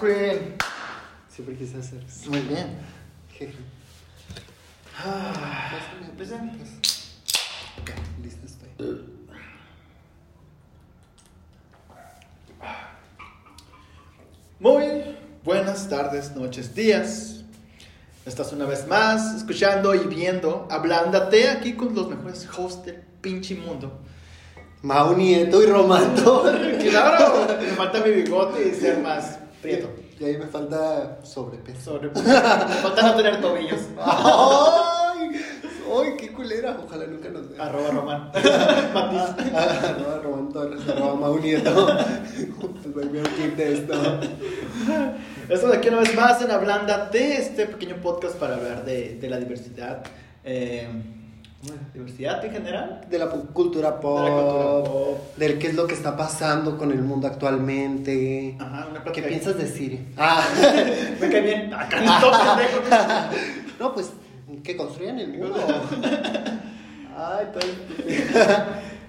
Queen. Siempre quise hacer eso. Muy bien. Jeje. Ah, Empecemos. Ok, listo estoy. Muy buenas tardes, noches, días. Estás una vez más escuchando y viendo Ablándate aquí con los mejores hosts del pinche mundo. Mau Nieto y Romantor. Claro, me falta mi bigote y ser más prieto. Y ahí me falta sobrepeso. Sobre... Me falta no tener tobillos. ¡Ay! ¡Ay, qué culera! Ojalá nunca nos vea. Arroba Román. Matiz. Arroba Román Torres, arroba Mau Nieto. Pues voy a un clip de esto. Esto de aquí una vez más en Ablándate, este pequeño podcast para hablar de, de la diversidad. Eh. ¿Diversidad en general? De la cultura pop. De la cultura pop. Del qué es lo que está pasando con el mundo actualmente. Ajá, una ¿Qué piensas de Siri? Ah. Me cae bien. Acá no. No, pues que construyan el mundo. Ay, pues.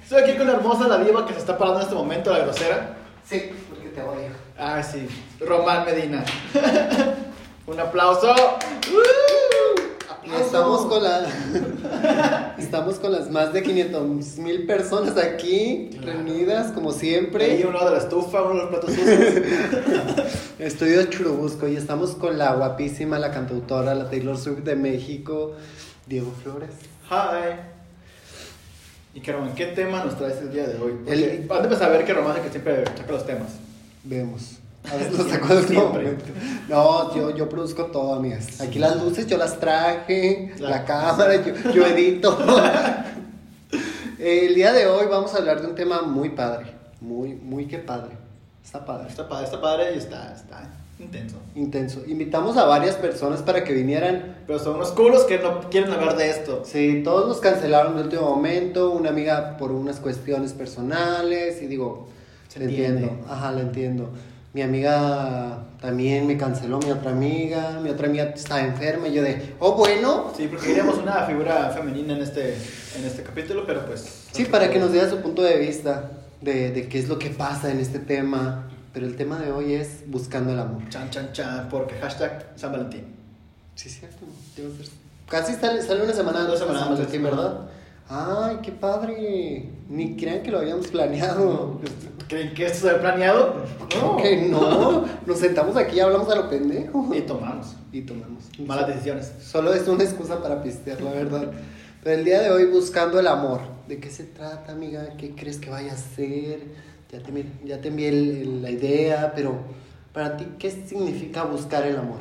Estoy aquí con la hermosa, la diva que se está parando en este momento, la grosera. Sí, porque te odio. Ah, sí. Román Medina. Un aplauso. Y estamos con la. estamos con las más de 500 mil personas aquí reunidas, como siempre. uno de la estufa, uno de los platos sucios. Estudio Churubusco y estamos con la guapísima, la cantautora, la Taylor Swift de México, Diego Flores. Hi. Y Román, ¿qué tema nos traes el día de hoy? Porque El- antes de saber es el que siempre saca los temas. Vemos. A veces lo saco de momento. No, yo, yo produzco todo, amigas. Aquí las luces yo las traje, Claro. la cámara, yo, yo edito. El día de hoy vamos a hablar de un tema muy padre. Muy, muy que padre. Está padre. Está padre, está padre y está, está intenso. Intenso. Invitamos a varias personas para que vinieran. Pero son unos culos que no quieren hablar de esto. Sí, todos nos cancelaron de último momento. Una amiga por unas cuestiones personales. Y digo, Se le entiendo. Ajá, le entiendo. Mi amiga también me canceló, mi otra amiga. Mi otra amiga estaba enferma. Y yo de, oh, bueno. Sí, porque queríamos una figura femenina en este, en este capítulo, pero pues... Sí, para que nos diera su punto de vista de, de qué es lo que pasa en este tema. Pero el tema de hoy es buscando el amor. Chan, chan, chan, porque hashtag San Valentín. Sí, cierto. Debe ser- Casi sale, sale una semana Dos semanas San Valentín, ¿verdad? Ay, qué padre. Ni crean que lo habíamos planeado. ¿Creen que esto se había planeado? No. Que no. Nos sentamos aquí y hablamos a lo pendejo. Y tomamos. Y tomamos. Malas decisiones. Solo es una excusa para pistear, la verdad. Pero el día de hoy buscando el amor. ¿De qué se trata, amiga? ¿Qué crees que vaya a ser? Ya te, ya te envié el- el- la idea, pero para ti, ¿qué significa buscar el amor?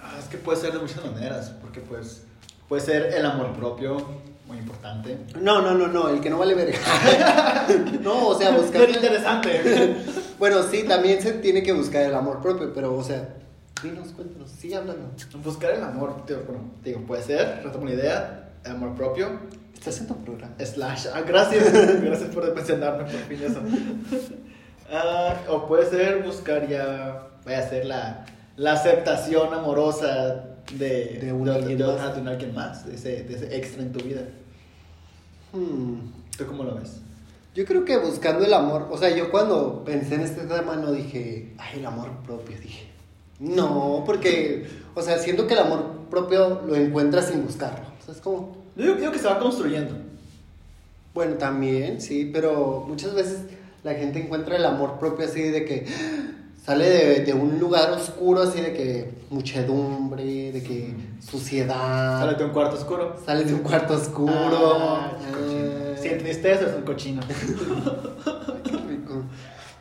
Ah, es que puede ser de muchas maneras, porque pues puede ser el amor propio, muy importante. No, no, no, no, el que no vale verga. no, o sea, buscar. Pero interesante. Bueno, sí, también se tiene que buscar el amor propio, pero, o sea, dinos, cuéntanos, sigue hablando. Buscar el amor, tío, bueno, digo, puede ser, retomo una idea, el amor propio, Estás en tu programa. slash, ah, gracias, gracias por mencionarme por fin eso. Ah, o puede ser buscar ya, vaya a ser la, la aceptación amorosa de, De un de, alguien de- más. de un alguien más, de ese, de ese extra en tu vida. Hmm. ¿Tú cómo lo ves? Yo creo que buscando el amor, o sea, yo cuando pensé en este tema no dije, ay, el amor propio, dije. No, porque, o sea, siento que el amor propio lo encuentras sin buscarlo. O sea, es como, Yo digo, que se va construyendo. bueno, también, sí, pero muchas veces la gente encuentra el amor propio así de que sale de, de un lugar oscuro, así de que muchedumbre, de que suciedad. Sale de un cuarto oscuro. Sales de un cuarto oscuro. Ah, ah. Si tristeza es un cochino. Ay, qué rico.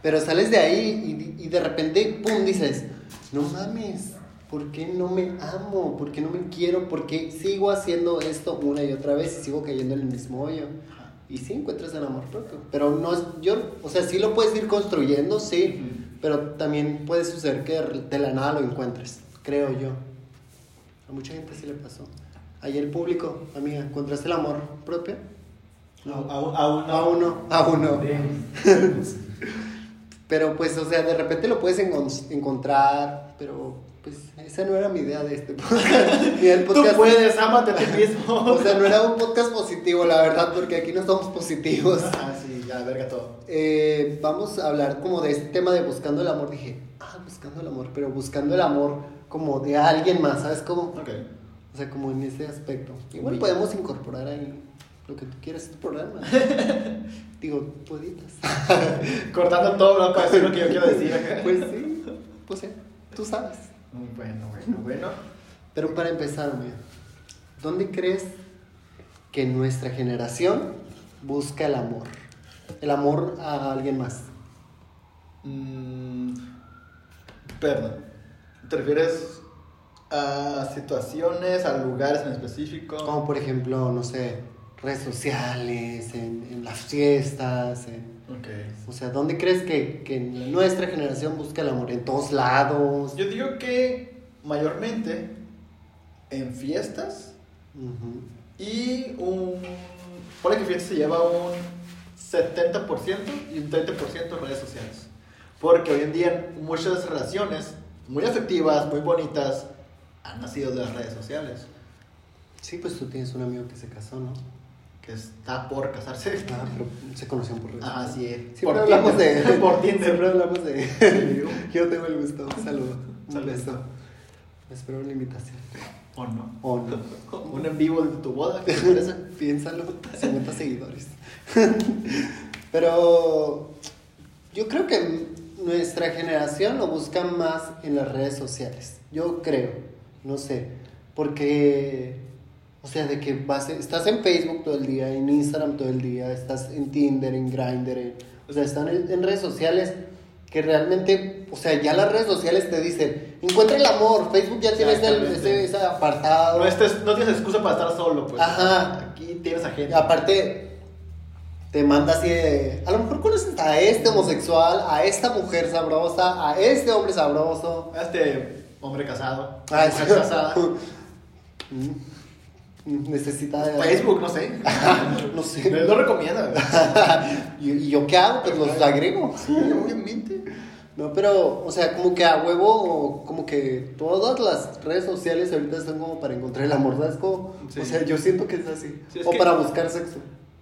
Pero sales de ahí y, y de repente, pum, dices, no mames, ¿por qué no me amo? ¿Por qué no me quiero? ¿Por qué sigo haciendo esto una y otra vez y sigo cayendo en el mismo hoyo? Y sí encuentras el amor propio. Pero no es, yo, o sea, sí lo puedes ir construyendo, sí, pero también puede suceder que de la nada lo encuentres, creo yo. A mucha gente sí le pasó. Ayer el público, amiga, ¿encontraste el amor propio? A, a, a uno. A uno, a uno. Pero pues, o sea, de repente lo puedes encon- encontrar, pero pues esa no era mi idea de este podcast. El Tú puedes, ámate a ti mismo. O sea, no era un podcast positivo, la verdad, porque aquí no somos positivos. Ah, ya, verga todo. Eh, vamos a hablar como de este tema de buscando el amor. Dije, ah, buscando el amor, pero buscando el amor como de alguien más, ¿sabes cómo? Ok. O sea, como en ese aspecto. Igual podemos incorporar ahí lo que tú quieras en tu programa. Digo, tú editas. Cortando todo ¿no? para decir lo que yo quiero decir. Pues sí, pues sí, tú sabes. Bueno, bueno, bueno. Pero para empezar, mira, ¿dónde crees que nuestra generación busca el amor? El amor a alguien más. Mm, perdón. ¿Te refieres a situaciones, a lugares en específico? Como por ejemplo, no sé, redes sociales, en, en las fiestas, en- Ok. o sea, ¿dónde crees que, que nuestra generación busca el amor? ¿En todos lados? Yo digo que mayormente en fiestas y un. Ponle que fiestas se lleva un 70% y un 30% redes sociales. Porque hoy en día muchas relaciones muy afectivas, muy bonitas, han nacido de las redes sociales. Sí, pues tú tienes un amigo que se casó, ¿no? Que está por casarse. Ah, pero se conocieron por redes Ah, sociales. sí. es. Siempre hablamos de... Por Tinder. Siempre hablamos de... Yo tengo el gusto. Un saludo. Un Saludo. beso. Espero una invitación. ¿O no? O no. Un en vivo de tu boda, ¿qué te parece? Piénsalo. 50 seguidores. Pero yo creo que nuestra generación lo busca más en las redes sociales. Yo creo. No sé. Porque... O sea, de que vas, estás en Facebook todo el día, en Instagram todo el día, estás en Tinder, en Grindr, en- o sea, están en, en redes sociales que realmente, o sea, ya las redes sociales te dicen, encuentra el amor, Facebook ya tiene ese, Exactamente. ese, ese apartado. No, estés- no tienes excusa para estar solo, pues. Ajá. Aquí tienes a gente. Aparte, te manda así de, a lo mejor conoces a este homosexual, a esta mujer sabrosa, a este hombre sabroso. A este hombre casado. Ah, mujer sí. casada. Mm, Necesita de... Facebook, no sé. No sé. Lo recomienda. ¿Y, y yo qué hago? Pues los agrego. Sí, obviamente. No, pero, o sea, como que a huevo, como que todas las redes sociales ahorita están como para encontrar el amor. Como, Sí. O sea, yo siento que es así. Sí, es o que- para buscar sexo.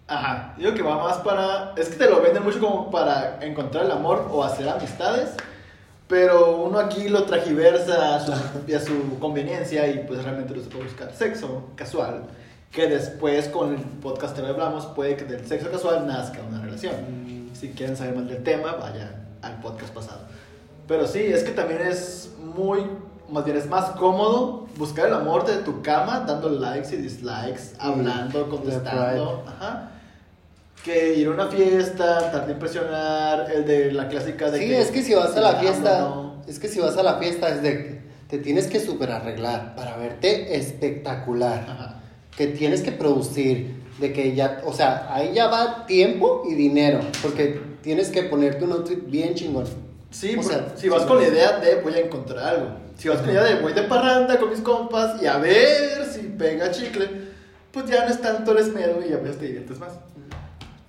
Ajá. Digo que va más para. Es que te lo venden mucho como para encontrar el amor o hacer amistades. Pero uno aquí lo tragiversa a su, a su conveniencia y pues realmente lo se puede buscar sexo casual. Que después con el podcast que hablamos puede que del sexo casual nazca una relación. Si quieren saber más del tema, vayan al podcast pasado. Pero sí, es que también es muy, más bien es más cómodo buscar el amor de tu cama, dando likes y dislikes, hablando, contestando. Ajá. Que ir a una fiesta, tratar de impresionar, el de la clásica de Sí, que es que si vas a la fiesta, no. es que si vas a la fiesta es de te tienes que super arreglar para verte espectacular. Ajá. Que tienes que producir, de que ya, o sea, ahí ya va tiempo y dinero, porque tienes que ponerte un outfit bien chingón. Sí, O sea, si vas con la idea de voy a encontrar algo. Si vas con la idea de voy de parranda con mis compas y a ver si pega chicle, pues ya no es tanto el esmero y a veces te diviertes más.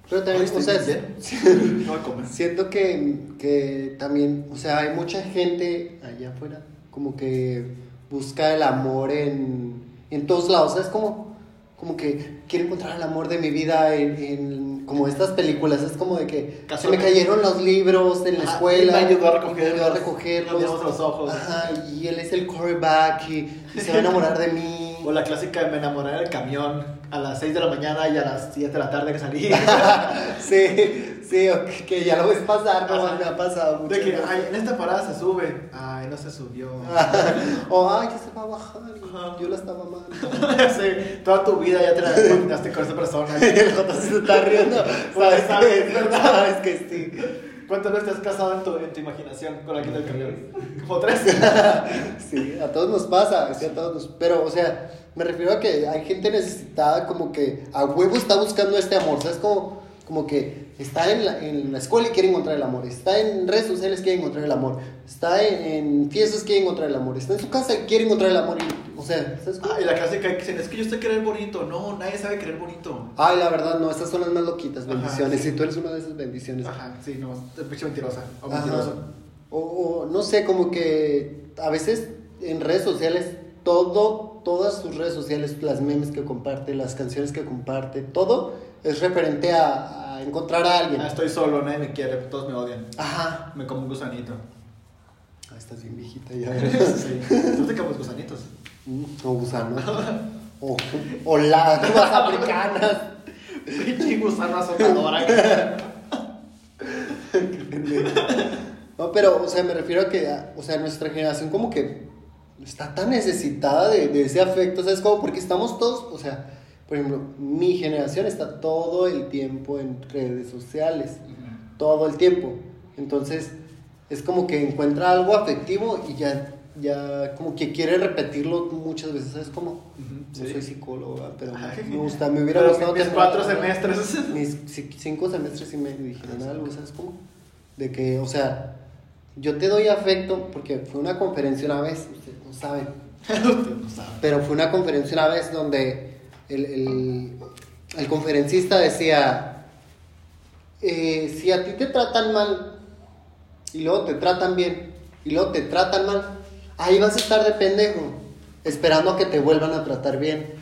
Pero también, o sea. Siento que, que también, o sea, hay mucha gente allá afuera como que busca el amor en, en todos lados, ¿sabes? Como, como que quiero encontrar el amor de mi vida en, en como estas películas, es como de que se me cayeron los libros en la Ajá, escuela. él me ayudó a me recogerlos, ayudó a recogerlos. a los ojos. Ajá, y él es el quarterback y, y se va a enamorar de mí. O la clásica de me enamoré en el camión a las 6 de la mañana y a las 7 de la tarde que salí. sí, sí, o que, ya lo ves pasar, no me ha pasado mucho. De que, ay, en esta parada se sube. Ay, no se subió. o ay, ya se va a bajar. Ajá. Yo la estaba amando. sí, toda tu vida ya te la imaginaste con esa persona. el Joto se está riendo. ¿Sabes sabes, que, ¿verdad? sabes que sí. ¿Cuántas veces te has casado en tu, en tu imaginación con alguien del camión? Como tres. Sí, a todos nos pasa, sí, a todos nos- Pero, o sea, me refiero a que hay gente necesitada como que a huevo está buscando este amor, ¿sabes? Como, como que está en la, en la escuela y quiere encontrar el amor, está en redes sociales y quiere encontrar el amor, está en, en fiestas y quiere encontrar el amor, está en su casa y quiere encontrar el amor. y- o sea, ¿sabes cómo? Ah, y la clásica que dicen, es que yo sé querer bonito. No, nadie sabe querer bonito. Ay, la verdad, no, estas son las más loquitas, bendiciones. sí. Y tú eres una de esas bendiciones. Ajá, sí, no, es mentirosa. O mentiroso. O, o no sé, como que a veces en redes sociales todo, todas sus redes sociales, las memes que comparte, las canciones que comparte, todo es referente a, a encontrar a alguien. Ah, estoy solo, nadie me quiere, todos me odian. Ajá. Me como un gusanito. Ah, estás bien viejita ya. Sí. ¿Tú te comes gusanitos? Mm, o gusano. O, o las uvas africanas. Pinche gusano azotadora. No, pero, o sea, me refiero a que, o sea, nuestra generación como que está tan necesitada de, de ese afecto, ¿sabes? Como porque estamos todos, o sea, por ejemplo, mi generación está todo el tiempo en redes sociales, todo el tiempo. Entonces, es como que encuentra algo afectivo y ya, ya como que quiere repetirlo muchas veces, ¿sabes? Como, Ujú, no sí. soy psicóloga, pero Ay. me gusta, me hubiera gustado mis cuatro semestres. mis ci- cinco semestres y medio dijeron algo, ¿sabes cómo? De que, o sea, yo te doy afecto porque fue una conferencia una vez, ustedes no saben, Usted no sabe. pero fue una conferencia una vez donde el, el, el conferencista decía, eh, si a ti te tratan mal y luego te tratan bien y luego te tratan mal, ahí vas a estar de pendejo, esperando a que te vuelvan a tratar bien.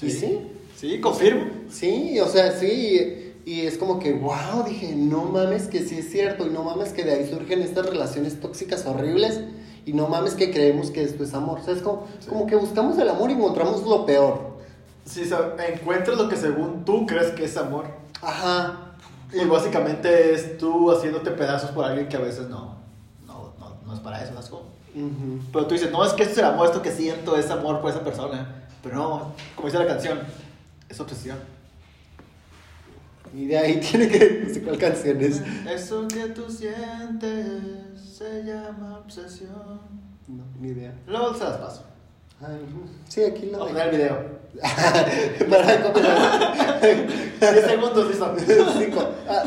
¿Y sí? Sí, confirmo. Sí, o sea, sí. Y es como que, wow, dije, no mames que sí es cierto. Y no mames que de ahí surgen estas relaciones tóxicas horribles. Y no mames que creemos que esto es amor. O sea, es como, Sí. como que buscamos el amor y encontramos lo peor. Si sa- encuentras lo que según tú crees que es amor. Ajá. Y básicamente es tú haciéndote pedazos por alguien que a veces no. No, no, no es para eso, ¿sabes cómo? Ujú. Pero tú dices, no, es que esto es el amor, esto que siento es amor por esa persona. Pero no, como dice la canción, es obsesión. Y de ahí tiene que, no sé cuál canción es. Eso que tú sientes se llama obsesión. No, ni idea. Luego se las paso. Ay, sí, aquí lo Vamos a poner el video. Para copiar. 10 segundos, listo. Cinco. Ah,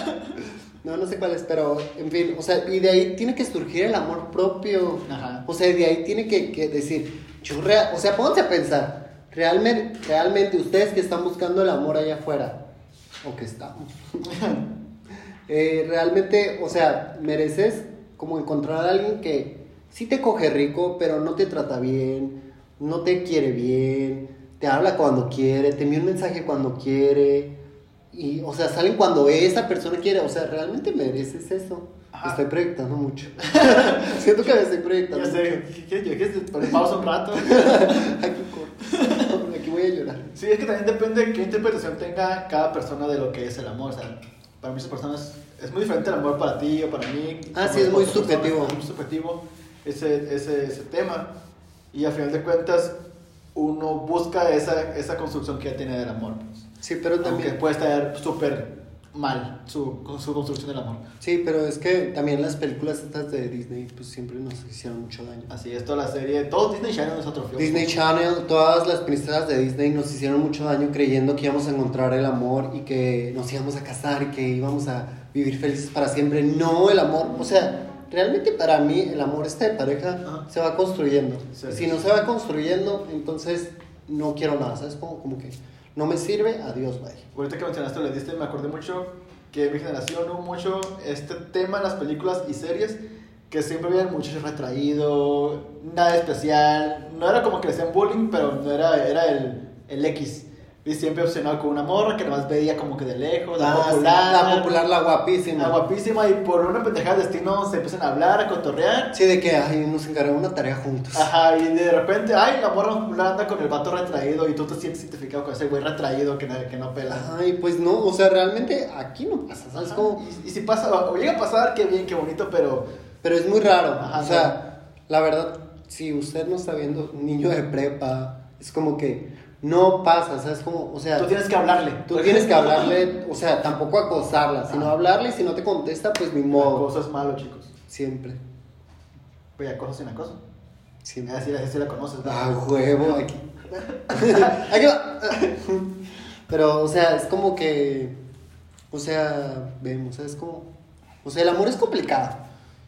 no, no sé cuál es, pero en fin, o sea, y de ahí tiene que surgir el amor propio. Ajá. O sea, de ahí tiene que, que decir, yo rea- o sea, pónganse a pensar, realmente, realmente ustedes que están buscando el amor allá afuera, o que estamos, eh, realmente, o sea, mereces como encontrar a alguien que sí te coge rico, pero no te trata bien, no te quiere bien, te habla cuando quiere, te envía un mensaje cuando quiere, y, o sea, salen cuando esa persona quiere, o sea, realmente mereces eso. Ajá. Estoy proyectando mucho. Siento que me estoy proyectando Ya sé, ¿qué quieres poner pausa un rato? Aquí corto. Aquí voy a llorar. Sí, es que también depende de qué interpretación tenga cada persona de lo que es el amor. O sea, para muchas personas es muy diferente el amor para ti o para mí. Ah, sí, es muy subjetivo. Es muy subjetivo ese, ese, ese tema. Y a final de cuentas, uno busca esa, esa construcción que ya tiene del amor. Pues. Sí, pero Aunque también. puede estar súper mal su, su construcción del amor. Sí, pero es que también las películas estas de Disney, pues siempre nos hicieron mucho daño. Así es, toda la serie, todo Disney Channel es otro film. Disney Channel, todas las princesas de Disney nos hicieron mucho daño creyendo que íbamos a encontrar el amor y que nos íbamos a casar y que íbamos a vivir felices para siempre. No, el amor, o sea, realmente para mí el amor este de pareja Ajá. se va construyendo. Sí. Si no se va construyendo, entonces no quiero nada, ¿sabes? Como, como que no me sirve, adiós, bye. Ahorita que mencionaste lo de Disney, me acordé mucho que mi generación hubo mucho este tema en las películas y series que siempre había un muchacho retraído, nada especial, no era como que le hacían bullying, pero no era, era el, el X. Y siempre obsesionado con una morra que nomás veía como que de lejos, la Ah, sí, popular, la popular, la guapísima. la guapísima, y por una pendejada de destino se empiezan a hablar, a cotorrear. Sí, de que ay, nos encargamos una tarea juntos. Ajá, y de repente, ay, la morra popular anda con el vato retraído y tú te sientes identificado con ese güey retraído que, no- que no pela. Ay, pues no, o sea, realmente aquí no pasa, ¿sabes? Como, Y, y si pasa, o llega a pasar, qué bien, qué bonito, pero pero es muy raro. Ajá, o sea, la verdad, si usted no está viendo un niño de prepa, es como que no pasa, ¿sabes? Como, o sea, tú tienes que hablarle. tú tienes que hablarle, o sea, tampoco acosarla, sino hablarle y si no te contesta, pues ni modo. acoso es malo, chicos. Siempre, Oye, acoso sin acoso. Así, así la conoces, ¿no? Ah, huevo, aquí. aquí va. Pero, o sea, es como que, o sea, vemos, es como, o sea, el amor es complicado.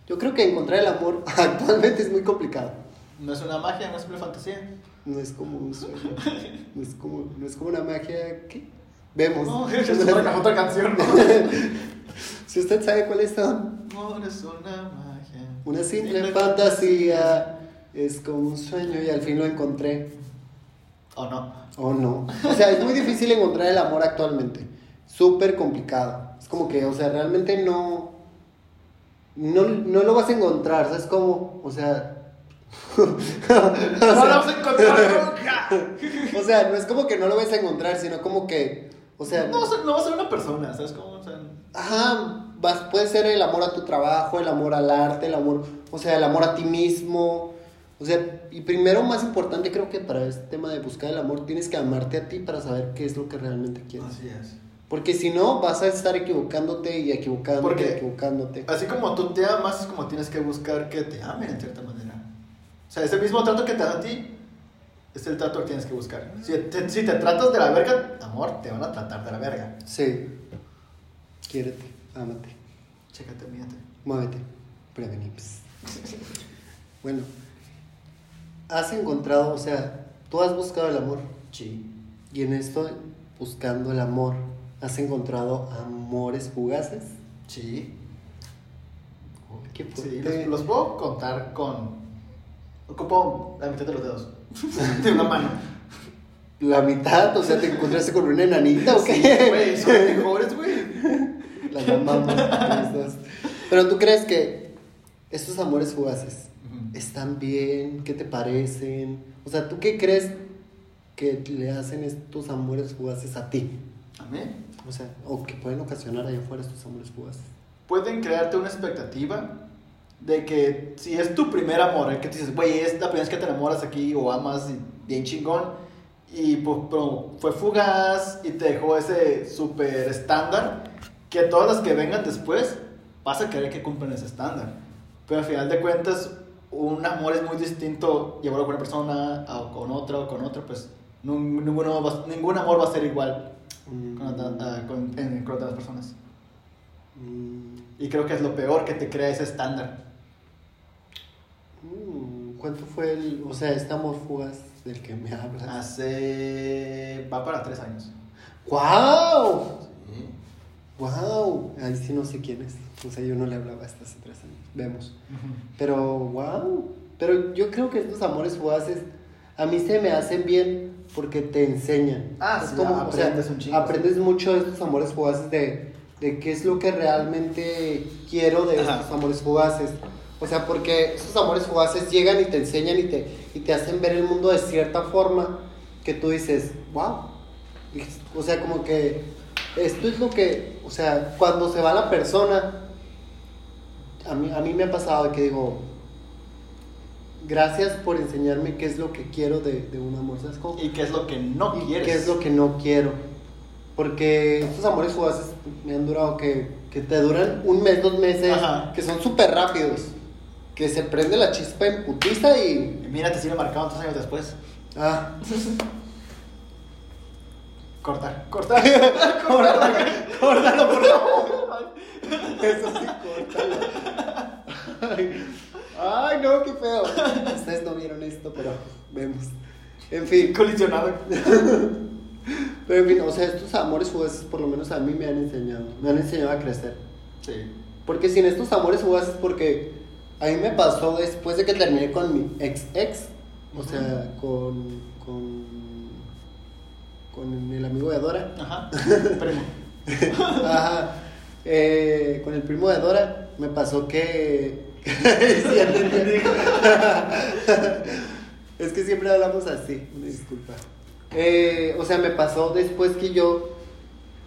Yo creo que encontrar el amor actualmente es muy complicado. No es una magia, no es una fantasía. No es como un sueño. No es como, no es como una magia que vemos. No, es otra, otra canción. ¿no? si usted sabe cuál es, ¿no? No es una magia. una simple fantasía. es como un sueño y al fin lo encontré. ¿O no? O no. O sea, es muy difícil encontrar el amor actualmente. Súper complicado. Es como que, o sea, realmente no, no. No lo vas a encontrar, ¿sabes cómo? O sea. ¡No lo vamos a encontrar nunca! O sea, no es como que no lo vas a encontrar, sino como que. O sea. No, va a ser- no va a ser una persona, ¿sabes cómo? O sea, Ajá, vas, puede ser el amor a tu trabajo, el amor al arte, el amor, o sea, el amor a ti mismo. O sea, y primero, más importante, creo que para este tema de buscar el amor, tienes que amarte a ti para saber qué es lo que realmente quieres. así es. Porque si no, vas a estar equivocándote y equivocándote Porque- y equivocándote. Así como tú te amas, es como tienes que buscar que te amen en cierta manera. O sea, ese mismo trato que te da a ti, es el trato que tienes que buscar. Si te, si te tratas de la verga, amor, te van a tratar de la verga. Sí. Quiérete, ámate, Chécate, mírate. muévete, prevenips. Bueno, has encontrado, o sea, tú has buscado el amor. Sí. Y en esto, buscando el amor, ¿has encontrado amores fugaces? Sí. Qué Sí, los puedo contar con... Ocupo la mitad de los dedos. de una mano. La mitad, o sea, te encontraste con una enanita o qué? güey, son mejores, güey. Las dos. Pero tú crees que estos amores fugaces están bien, ¿qué te parecen? O sea, ¿tú qué crees que le hacen estos amores fugaces a ti? A mí. O sea, o que pueden ocasionar allá afuera estos amores fugaces. pueden crearte una expectativa de que si es tu primer amor, el que te dices, güey, es la primera vez que te enamoras aquí o amas y bien chingón, y pues, pero fue fugaz y te dejó ese súper estándar, que todas las que vengan después vas a querer que cumplan ese estándar. Pero al final de cuentas, un amor es muy distinto llevarlo con una persona o con otra o con otra, pues ninguno va- ningún amor va a ser igual Mm, con, ah, con- en- con otras personas. mm, Y creo que es lo peor que te crea ese estándar. Mm, ¿Cuánto fue el, o sea, este amor fugaz del que me hablas? Hace. va para tres años. ¡Wow! Sí. ¡Wow! Ahí sí no sé quién es. O sea, yo no le hablaba hasta hace tres años. Vemos. Pero, wow. Pero yo creo que estos amores fugaces a mí se me hacen bien porque te enseñan. Ah, Es sí, como, o sea, aprendes un chingo, aprendes mucho de estos amores fugaces de, de qué es lo que realmente quiero de Ajá. estos amores fugaces. O sea, porque estos amores fugaces llegan y te enseñan y te, y te hacen ver el mundo de cierta forma que tú dices, wow. O sea, como que esto es lo que, o sea, cuando se va la persona, a mí, a mí me ha pasado que digo, gracias por enseñarme qué es lo que quiero de, de un amor, ¿sabes cómo? ¿Y qué es lo que no Y quieres? qué es lo que no quiero. Porque estos amores fugaces me han durado que, que te duran un mes, dos meses, Ajá. que son súper rápidos. Que se prende la chispa en putiza y... Y mira, te sigue marcado tres años después. Ah, Cortar, cortar. córtalo, córtalo, por favor. Eso sí, córtalo. Ay, ay, no, qué feo. Ustedes no vieron esto, pero vemos. En fin, Colisionado. pero en fin, o sea, estos amores fugaces por lo menos a mí me han enseñado. Me han enseñado a crecer. Sí. Porque sin estos amores fugaces, porque a mí me pasó después de que terminé con mi ex ex, o sea, con, con, con el amigo de Dora, Ajá. Primo. Ajá, eh, con el primo de Dora, me pasó que... Es que siempre hablamos así, una disculpa. Eh, o sea, me pasó después que yo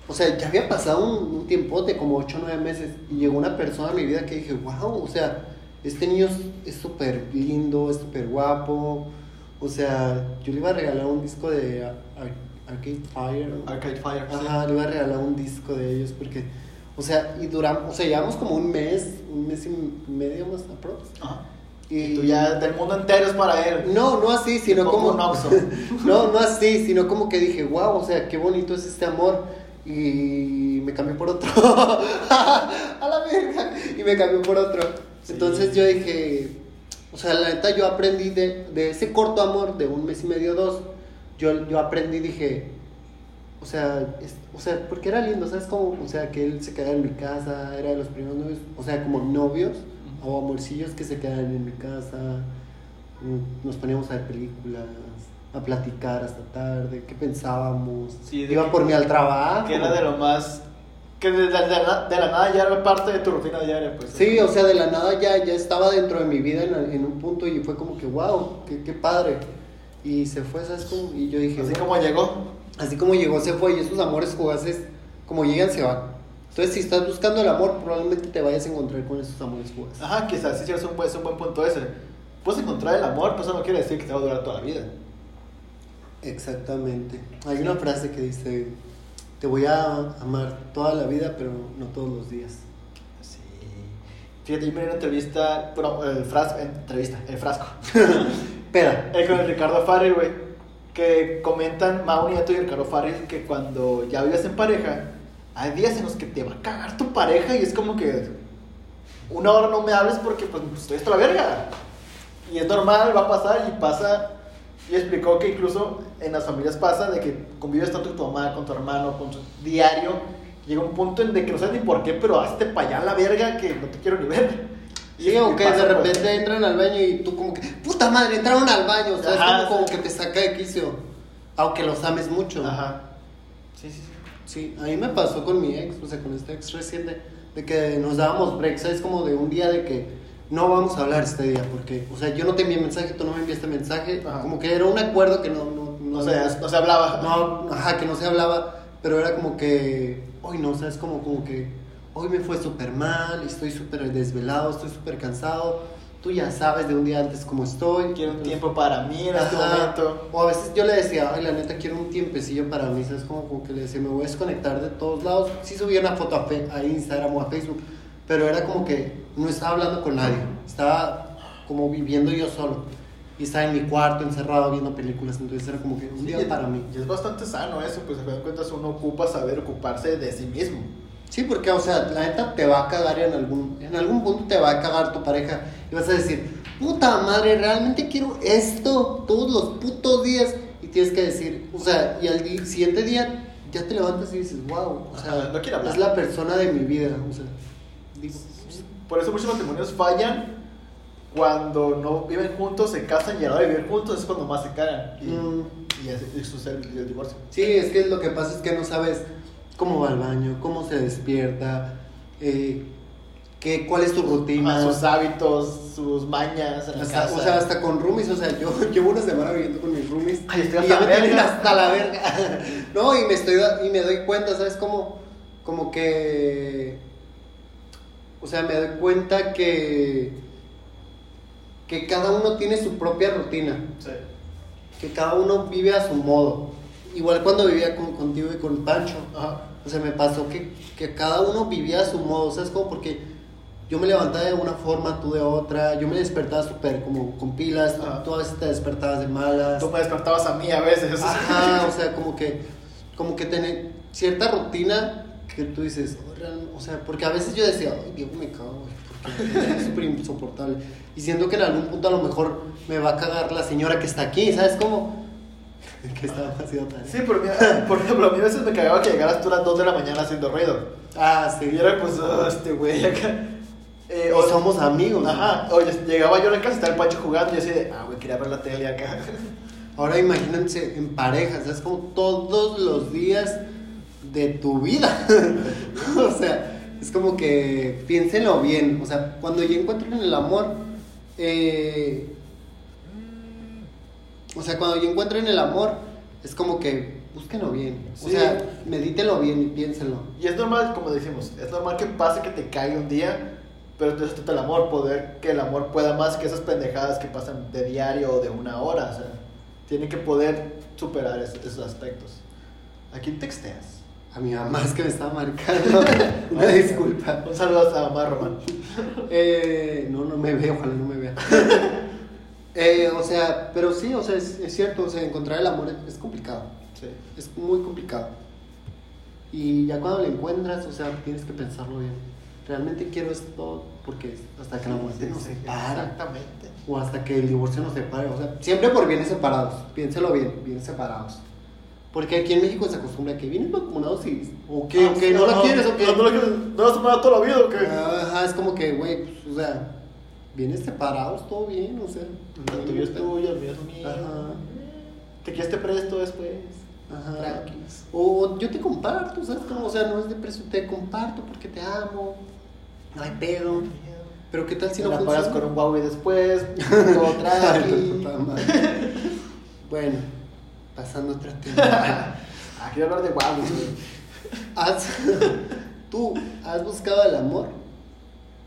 o sea, ya había pasado un, un tiempote, como 8 o 9 meses, y llegó una persona a mi vida que dije, wow, o sea, este niño es- súper lindo, es súper guapo. O sea, yo le iba a regalar un disco de Ar- Ar- Arcade Fire. ¿no? Arcade Fire. sí. Ajá, le iba a regalar un disco de ellos porque, o sea, y duramos, o sea, llevamos como un mes, un mes y medio más aprox. Ajá. Y Y tú ya del mundo entero es para él. no, no así, sino Como un no, no así, sino como que dije, wow, o sea, qué bonito es este amor. Y me cambié por otro. a la verga. Y me cambié por otro. Sí. Entonces yo dije, o sea, la neta yo aprendí de, de ese corto amor de un mes y medio, dos. Yo, yo aprendí, dije, o sea, es- o sea, porque era lindo, ¿sabes cómo? O sea, que él se quedaba en mi casa, era de los primeros novios, o sea, como novios o amorcillos que se quedan en mi casa. mm, nos poníamos a ver películas, a platicar hasta tarde, qué pensábamos. Sí, Iba que- por mí al trabajo. Que era de lo más. Que de, de- de la, de la nada ya era parte de tu rutina diaria, pues. Sí, o sea, de la nada ya, ya estaba dentro de mi vida en, en un punto y fue como que, wow, qué, qué padre. Y se fue, ¿sabes cómo? Y yo dije, Así "Wow". como llegó. Así como llegó, se fue y esos amores fugaces, como llegan, se van. Entonces, si estás buscando el amor, probablemente te vayas a encontrar con esos amores fugaces. Ajá, quizás sí es un es un buen punto ese. Puedes encontrar el amor, pero eso no quiere decir que te va a durar toda la vida. Exactamente. Hay una frase que dice, te voy a amar toda la vida, pero no todos los días. Sí. Fíjate, yo me vi una entrevista, bueno, el frasco, entrevista, el frasco. Espera, Eh, con el Ricardo Farrell, güey. Que comentan Mau Nieto y Ricardo Farrell que cuando ya vives en pareja, hay días en los que te va a cagar tu pareja y es como que una hora no me hables porque pues estoy hasta la verga. Y es normal, va a pasar y pasa. Y explicó que incluso en las familias pasa de que convives tanto con tu mamá, con tu hermano, con tu diario. Llega un punto en de que no sabes ni por qué, pero hazte para allá la verga que no te quiero ni ver. Sí, Y o que de pues. repente entran al baño y tú como que, puta madre, entraron al baño, o sea, es Ajá, como, como sí. que te saca de quicio, aunque los ames mucho. Ajá. Sí, sí, sí. Sí, a mí me pasó con mi ex, o sea, con este ex reciente, de que nos dábamos breaks, ¿sabes? Como de un día de que no vamos a hablar este día, porque, o sea, yo no te envié mensaje, tú no me enviaste mensaje, Ajá. como que era un acuerdo que no, no, No, se, no se hablaba. no, ajá, que no se hablaba, pero era como que, hoy no, ¿sabes? Como, como que, hoy me fue súper mal, estoy súper desvelado, estoy súper cansado, tú ya sabes de un día antes cómo estoy. Quiero un tiempo para mí en este momento. O a veces yo le decía, ay, la neta, quiero un tiempecillo para mí, ¿sabes? Como, como que le decía, me voy a desconectar de todos lados. Sí subía una foto a, Fe- a Instagram o a Facebook, pero era como que no estaba hablando con nadie, estaba como viviendo yo solo. Y estaba en mi cuarto, encerrado, viendo películas, entonces era como que un día Sí, para mí. Y es bastante sano eso, pues a fin de cuentas uno ocupa saber ocuparse de sí mismo. Sí, porque, o sea, la neta te va a cagar en algún, en algún punto te va a cagar tu pareja y vas a decir, puta madre, realmente quiero esto todos los putos días. Y tienes que decir, o sea, y al di- siguiente día ya te levantas y dices, wow, o sea, no quiero hablar. es la persona de mi vida, o sea, digo, Por eso muchos matrimonios fallan cuando no viven juntos, se casan y a la hora de vivir juntos es cuando más se cagan. Y, Mm. y es- y sucede el, el divorcio. Sí, es que lo que pasa es que no sabes cómo va al baño, cómo se despierta, eh, qué, cuál es tu rutina. Sus hábitos, sus mañas en la Hasta- casa. o sea, hasta con roomies, o sea, yo llevo una semana viviendo con mis roomies Ay, estoy y hasta ya me la tienen verga. hasta la verga. no, y me estoy y me doy cuenta, ¿sabes cómo? Como que o sea, me doy cuenta que que cada uno tiene su propia rutina, Sí. que cada uno vive a su modo. Igual cuando vivía con, contigo y con Pancho, Ajá. o sea, me pasó que, que cada uno vivía a su modo, ¿sabes? Como porque yo me levantaba de una forma, tú de otra, yo me despertaba súper como con pilas, tú, Ajá. tú a veces te despertabas de malas. Tú me despertabas a mí a veces. Ajá, o sea, como que, como que tener cierta rutina que tú dices, "Oh, o sea, porque a veces yo decía, ay, Diego, me cago, güey, porque es súper insoportable. Y siento que en algún punto a lo mejor me va a cagar la señora que está aquí, ¿sabes cómo? que estaba haciendo tal. Sí, por ejemplo, a mí a veces me cagaba que llegaras tú a las 2 de la mañana haciendo ruido. Ah, sí. Y era pues, "Ah, este güey acá. Eh, Y o- somos amigos. Ajá, oye, llegaba yo a la casa, estaba el Pancho jugando y yo así de, ah, güey, quería ver la tele acá. Ahora imagínense en parejas, ¿sabes? Como todos los días de tu vida. o sea, es como que piénsenlo bien. O sea, cuando ya encuentren el amor, eh, o sea, cuando ya encuentren el amor, es como que búsquenlo bien. O sea, medítenlo bien y piénsenlo. Y es normal, como decimos, es normal que pase que te caiga un día, pero entonces trata el amor, poder que el amor pueda más que esas pendejadas que pasan de diario o de una hora. O sea, tiene que poder superar es- esos aspectos. ¿A quién texteas? A mi mamá es que me estaba marcando. Una disculpa. Un saludo a mamá Román. Eh, no, no me veo, ojalá no me vea. Eh, o sea, pero sí, o sea, es, es cierto, o sea, encontrar el amor es, complicado, Sí. es muy complicado. Y ya cuando lo encuentras, o sea, tienes que pensarlo bien. Realmente quiero esto porque hasta que la muerte nos separa Exactamente. o hasta que el divorcio nos separe, o sea, siempre por bienes separados, piénselo bien, bien separados. Porque aquí en México se acostumbra a que vienen mancomunados y, o que, Ah, o que no, la quieres, o que No, no la quieres. ¿No vas a tomar toda la vida o qué? Ajá, es como que, güey, pues, o sea, vienes separados, todo bien, o sea. Lo tuyo es tuyo, el mío es mío. Ajá. Te quieres te presto después. Ajá. Tranquilos. O yo te comparto, ¿sabes? cómo? O sea, no es de precio, te comparto porque te amo. No hay pedo. Pero qué tal si Si no la pagas con un Huawei después, todo tranqui. bueno, pasando otro tema. Ah, quiero hablar de Huawei, güey. ¿Has, ¿Tú has buscado el amor?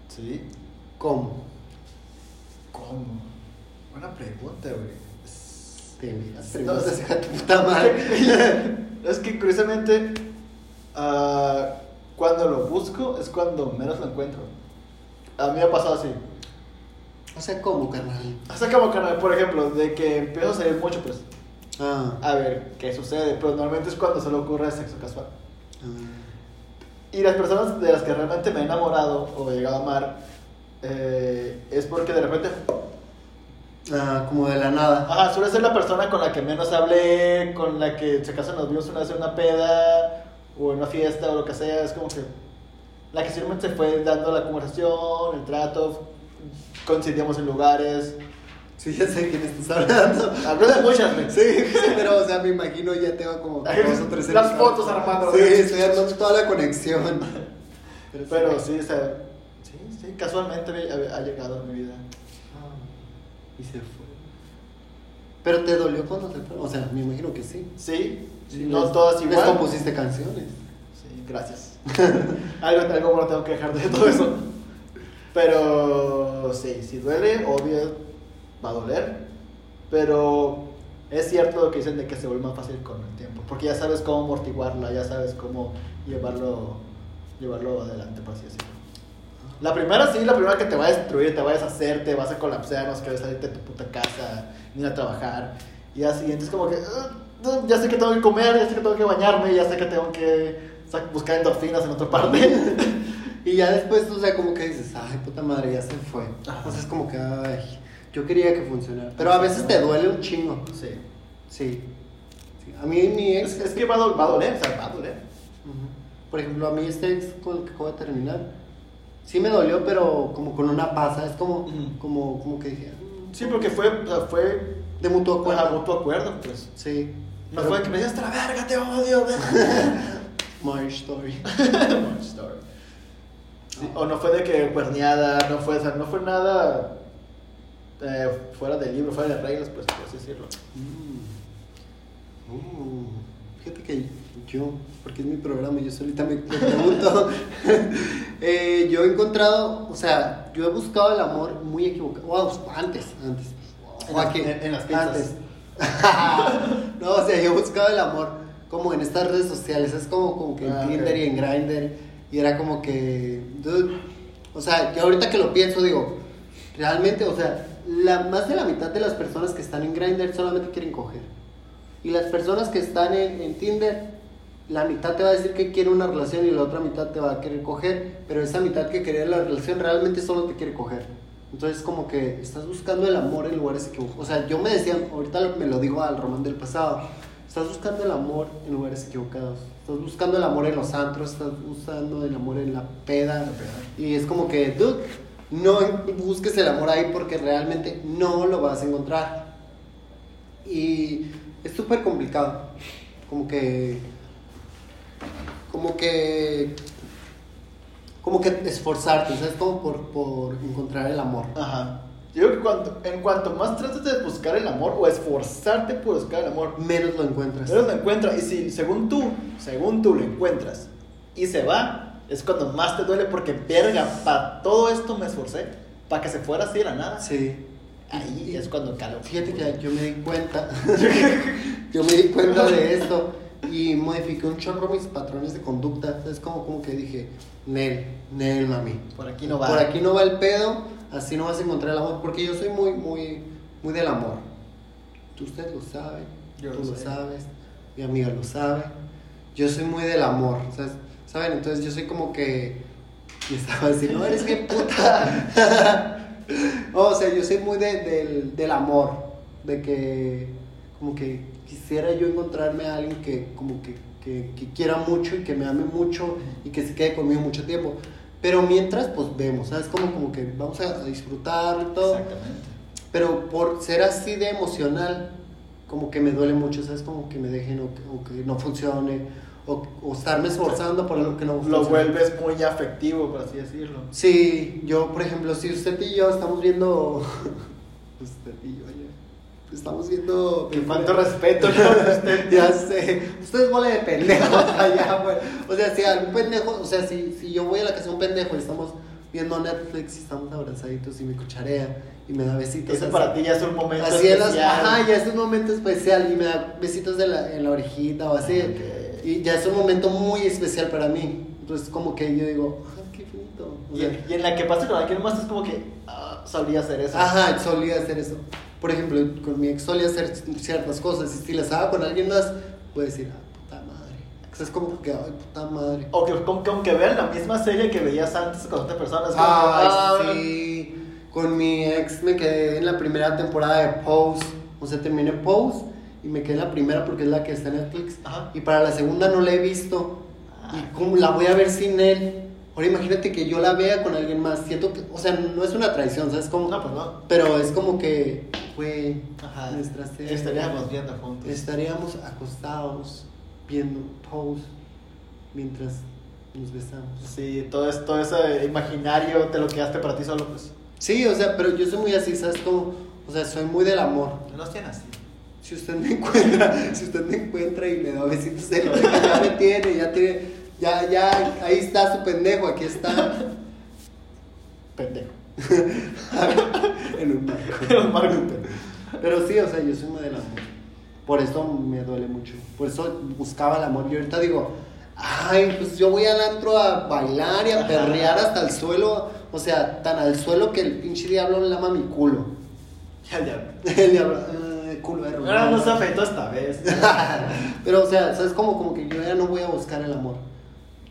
¿Sí? ¿Cómo? ¿Cómo? Buena pregunta, güey. Te miras, No, preguntas, es- tu puta madre. Es que curiosamente, ah, cuando lo busco es cuando menos lo encuentro. A mí me ha pasado así. O sea, ¿cómo, carnal? O sea, como que, por ejemplo, de que empiezo a salir mucho, pues, Ah. a ver qué sucede. Pero normalmente es cuando solo ocurre sexo casual. ah. Y las personas de las que realmente me he enamorado o he llegado a amar eh, es porque de repente, Ah, como de la nada. ajá, suele ser la persona con la que menos hablé, con la que se casan nos vimos una vez en una peda o en una fiesta o lo que sea. Es como que la que simplemente se fue dando la conversación, el trato, coincidíamos en lugares. Sí, ya sé de quién estás hablando. Hablé de muchas, güey. Sí, pero, o sea, me imagino ya tengo como dos o tres las fotos armando, Sí, estoy toda la conexión. Pero sí, o sea, sí, sí, casualmente ha, llegado a mi vida. Y se fue. Pero te dolió cuando se fue. O sea, me imagino que sí. Sí, sí, Les- no todas Les igual. compusiste canciones. Sí, gracias. algo, algo bueno tengo que dejar de todo eso. Pero sí, si duele, obvio, va a doler. Pero es cierto lo que dicen de que se vuelve más fácil con el tiempo. Porque ya sabes cómo amortiguarla, ya sabes cómo llevarlo, llevarlo adelante, por así decirlo. La primera sí, la primera que te va a destruir, te va a deshacer, te vas a colapsar, no querer salirte de tu puta casa, ni a trabajar. Y la siguiente es como que, "Ah, ya sé que tengo que comer, ya sé que tengo que bañarme, ya sé que tengo que buscar endorfinas en otra parte. Y ya después, o sea, como que dices, ay, puta madre, ya se fue. Sea, es como que, ay, yo quería que funcionara. Pero a veces te duele un chingo. sí. Sí. Sí. A mí mi ex, Es, es que va a, va a doler, o sea, va a doler. Ujú. por ejemplo, a mí este ex con el que acabo de terminar, sí me dolió, pero como con una pasa. Es como, como, como que dije, "Mm", Sí, porque fue, fue de mutuo acuerdo. a mutuo acuerdo, pues. Sí. No Pero- fue que me digas, la verga, te odio. My story. Long story. Sí, o no fue de que cuerneada, no fue, o sea, no fue nada eh, fuera del libro, fuera de reglas, pues, por así decirlo. Mm. Mm. Fíjate que yo, porque es mi programa, yo solita me pregunto. eh, yo he encontrado, o sea, yo he buscado el amor muy equivocado. Wow, antes, antes. En O aquí, en- en las pizzas. Antes. no, o sea, yo he buscado el amor como en estas redes sociales. Es como, como que en Ah. Tinder y en Grindr. Y era como que. dude, o sea, yo ahorita que lo pienso, digo, realmente, o sea, la, más de la mitad de las personas que están en Grindr solamente quieren coger. Y las personas que están en, en Tinder, la mitad te va a decir que quiere una relación y la otra mitad te va a querer coger, pero esa mitad que quería la relación realmente solo te quiere coger. Entonces como que estás buscando el amor en lugares equivocados. O sea, yo me decía, ahorita me lo digo al Román del pasado, estás buscando el amor en lugares equivocados. Estás buscando el amor en los antros, estás buscando el amor en la peda. Y es como que, dude, no busques el amor ahí porque realmente no lo vas a encontrar. Y es súper complicado. Como que. Como que. Como que esforzarte, ¿sabes? Como por, por encontrar el amor. Ajá. Yo creo que cuanto, en cuanto más trates de buscar el amor o esforzarte por buscar el amor, Menos lo encuentras. menos lo encuentras. Y si, según tú, según tú lo encuentras y se va, es cuando más te duele porque, verga, para todo esto me esforcé, para que se fuera así de la nada. Sí. Ahí es cuando calo. Fíjate que yo me di cuenta. yo me di cuenta de esto y modifiqué un chorro mis patrones de conducta. Es como, como que dije, Nel, Nel, mami. Por aquí no va. Por aquí no va el pedo, así no vas a encontrar el amor. Porque yo soy muy, muy, muy del amor. Tú usted lo sabe, Yo tú lo sabes, mi amiga lo sabe. Yo soy muy del amor, ¿sabes? ¿Saben? Entonces yo soy como que. Y estaba así, no eres bien puta. No, o sea, yo soy muy de- del, del amor, de que como que quisiera yo encontrarme a alguien que como que, que, que quiera mucho y que me ame mucho y que se quede conmigo mucho tiempo. Pero mientras, pues vemos, ¿sabes? Como, como que vamos a disfrutar y todo. Exactamente. Pero por ser así de emocional, como que me duele mucho, ¿sabes? Como que me dejen o que no funcione, o, o estarme esforzando por algo que no Lo vuelves muy afectivo, por así decirlo. Sí, yo, por ejemplo, si usted y yo estamos viendo. usted y yo, oye, Estamos viendo. Que falta respeto, ¿no? Usted- ya sé. Ustedes bola de pendejos allá, güey. O sea, si algún pendejo. O sea, si, si yo voy a la casa de un pendejo y estamos viendo Netflix y estamos abrazaditos y me cucharea y me da besitos. Ese así. para ti ya es un momento Así en las, especial. ajá, ya es un momento especial y me da besitos de la, en la orejita o así. Ok. Y ya es un momento muy especial para mí. Entonces, como que yo digo, ah, qué bonito. O Y, sea, y en la que pasa con alguien más es como que ah, solía hacer eso. Ajá, solía hacer eso. Por ejemplo, con mi ex solía hacer ciertas cosas. Y si las hago con alguien más, puedo decir, ah, puta madre. O sea, es como que, ay, puta madre. O que como, como que vean la misma serie que veías antes con otras personas. como ah, sí. Con mi ex me quedé en la primera temporada de Pose. O sea, terminé Pose y me quedé en la primera porque es la que está en Netflix. Ajá. Y para la segunda no la he visto. Ah. ¿Y cómo la voy a ver sin él? Ahora imagínate que yo la vea con alguien más. Siento que, o sea, no es una traición, ¿sabes cómo? No, pues no. Pero es como que fue Ajá. nuestra serie. Estaríamos viendo juntos. Estaríamos acostados viendo Pose mientras nos besamos. Sí, todo, es, todo ese imaginario te lo quedaste para ti solo, pues. Sí, o sea, pero yo soy muy así, ¿sabes cómo? O sea, soy muy del amor. No es así. Si usted me encuentra, si usted me encuentra y me da besitos en la oreja, ya me tiene, ya tiene, ya, ya, ahí está su pendejo, aquí está. Pendejo. en un pendejo. Pero sí, o sea, yo soy muy del amor. Por eso me duele mucho. Por eso buscaba el amor. Y ahorita digo, ay, pues yo voy al antro a bailar y a perrear hasta el suelo. O sea, tan al suelo que el pinche diablo le lama mi culo. Ya, ya. El diablo, "Ah, culo de Ahora no se afeitó esta vez. Pero, o sea, ¿sabes? Como, como que yo ya no voy a buscar el amor.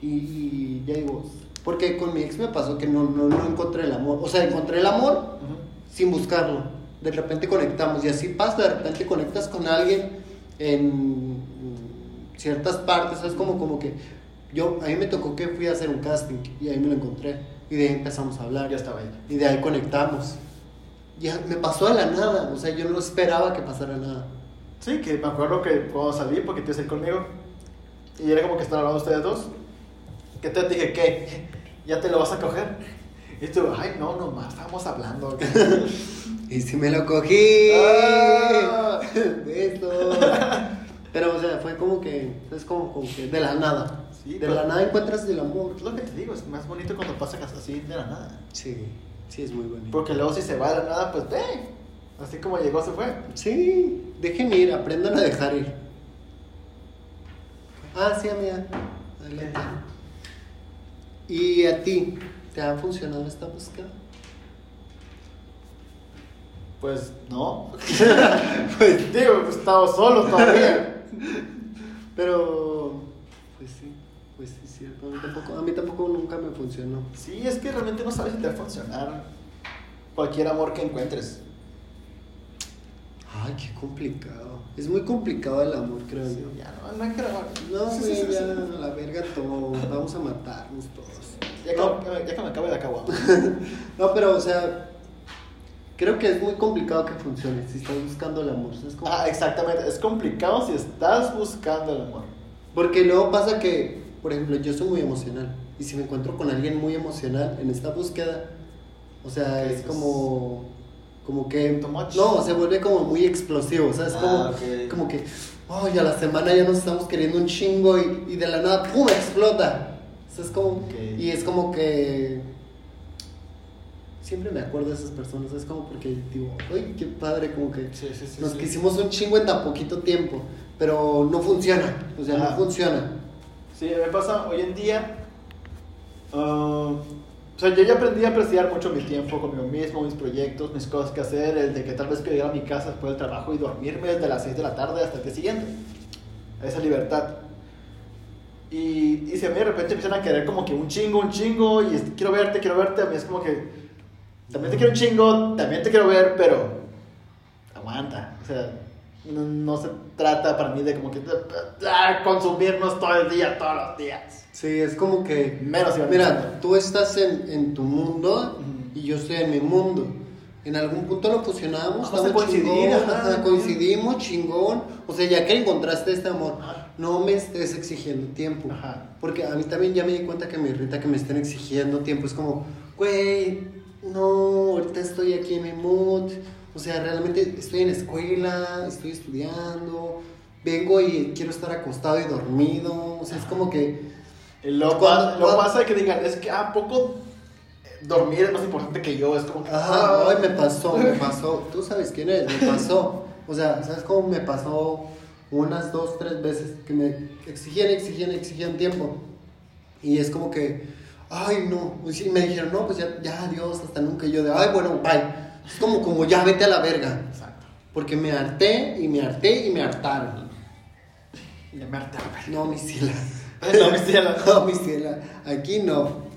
Y, y ya digo, porque con mi ex me pasó que no, no, no encontré el amor. O sea, encontré el amor Ujú. sin buscarlo. De repente conectamos y así pasa, de repente conectas con alguien en ciertas partes, ¿sabes? Como, como que yo, a mí me tocó que fui a hacer un casting y ahí me lo encontré y de ahí empezamos a hablar Ya estaba ahí. y de ahí conectamos. Ya me pasó de la nada, o sea, yo no esperaba que pasara nada. Sí, que me acuerdo que cuando salí, porque te ir conmigo, y era como que estaban hablando ustedes dos, que te dije, ¿qué? ¿Ya te lo vas a coger? Y tú, ay, no, nomás, estábamos hablando. Y si me lo cogí. Ah. Pero, o sea, fue como que, es como, como que de la nada. Sí, de pero- la nada encuentras el amor. Es lo que te digo, es más bonito cuando pasa así de la nada. Sí, sí, es muy bonito. Porque luego si se va de la nada, pues ve. Así como llegó, se fue. Sí, dejen ir, aprendan a dejar ir. Ah, sí, amiga. Adelante. ¿Y a ti? ¿Te ha funcionado esta búsqueda? Pues no. pues digo, pues estamos solos todavía. Pero, pues sí, pues sí, es cierto. A mí tampoco, a mí tampoco nunca me funcionó. Sí, es que realmente no sabes si te va a funcionar cualquier amor que encuentres. Ay, qué complicado. Es muy complicado el amor, creo Sí, yo. ya no, no hay que grabar. No, Sí, ya a la verga todo. Vamos a matarnos todos. Ya, No. que, ya que me acabe de acá, No, pero, o sea, creo que es muy complicado que funcione si estás buscando el amor. Ah, exactamente. Es complicado si estás buscando el amor. Porque luego pasa que, por ejemplo, yo soy muy emocional. Y si me encuentro con alguien muy emocional en esta búsqueda, o sea, es pues, como. Como que. too much. No, se vuelve como muy explosivo, ¿sabes? Ah, como, como que. Ay, a la semana ya nos estamos queriendo un chingo y, y de la nada, ¡pum! explota. O sea, es como. Y es como que. Siempre me acuerdo de esas personas, es como porque digo, ¡ay, qué padre! Como que. Sí, sí, sí. Nos quisimos un chingo en tan poquito tiempo, pero no funciona, o sea, no funciona. Sí, me pasa hoy en día. ah, o sea, yo ya aprendí a apreciar mucho mi tiempo conmigo mismo, mis proyectos, mis cosas que hacer, el de que tal vez quiero llegar a mi casa después del trabajo y dormirme desde las 6 de la tarde hasta el día siguiente. Esa libertad. Y, y si a mí de repente empiezan a querer como que un chingo, un chingo, y quiero verte, quiero verte, a mí es como que también te quiero un chingo, también te quiero ver, pero aguanta. O sea, no, no se trata para mí de como que ah, consumirnos todo el día, todos los días. Sí, es como que. Menos Mira, tú estás en, en tu mundo y yo estoy en mi mundo. En algún punto lo fusionamos, Vamos estamos chingón, ajá, coincidimos, chingón. O sea, ya que encontraste este amor, Ajá. no me estés exigiendo tiempo. Ajá. Porque a mí también ya me di cuenta que me irrita que me estén exigiendo tiempo. Es como, güey, no, ahorita estoy aquí en mi mood. O sea, realmente estoy en la escuela, estoy estudiando, vengo y quiero estar acostado y dormido. O sea, es como que Y Lo, Cuando- lo pasa que digan, es que a poco dormir es más importante que yo. Es como que. Ajá, ah, ay, me pasó, me pasó. Tú sabes quién es, me pasó. O sea, ¿sabes cómo me pasó unas dos, tres veces que me exigían, exigían, exigían tiempo? Y es como que, ay, no. Sí, me dijeron, no, pues ya, ya, adiós, hasta nunca. Y yo de, ay, bueno, bye. Es como, como ya vete a la verga. Exacto. Porque me harté y me harté y me hartaron. Y me harté a ver. No, mi ciela. No, mi ciela. No, mi ciela. Aquí no.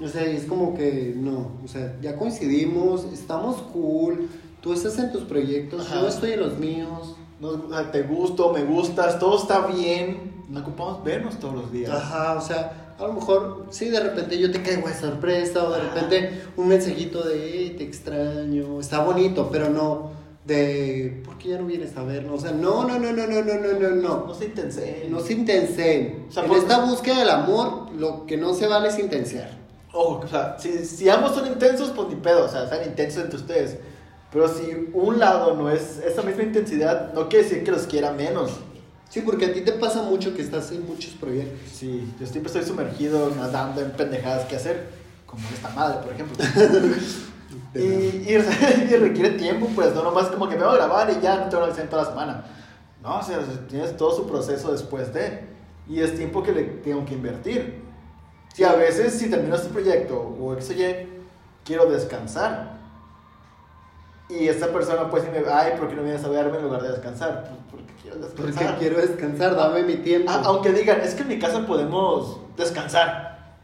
O sea, es como que no. O sea, ya coincidimos, estamos cool. Tú estás en tus proyectos, Ajá. yo estoy en los míos. No, te gusto, me gustas, todo está bien. No ocupamos vernos todos los días. Ajá, o sea, a lo mejor, sí, de repente yo te caigo de sorpresa o de repente un mensajito de, "Eh, te extraño. Está bonito, pero no de, ¿por qué ya no vienes a vernos? O sea, no, no, no, no, no, no, no, no, no. No se intense. No se intensen. O sea, en por- esta búsqueda del amor, lo que no se vale es intensear. Ojo, o sea, si, si ambos son intensos, pues ni pedo, o sea, sean intensos entre ustedes. Pero si un lado no es esa misma intensidad, no quiere decir que los quiera menos. Sí, porque a ti te pasa mucho que estás en muchos proyectos. Sí, yo siempre estoy sumergido nadando en pendejadas que hacer, como esta madre, por ejemplo. y, y, y requiere tiempo, pues, no nomás como que me voy a grabar y ya no tengo una lección toda la semana. No, o sea, tienes todo su proceso después de. Y es tiempo que le tengo que invertir. Si a veces, si termino este proyecto o X quiero descansar. Y esta persona pues me ay, ¿por qué no vienes a verme en lugar de descansar? Pues porque quiero descansar. Porque quiero descansar, dame mi tiempo. A- aunque digan, es que en mi casa podemos descansar.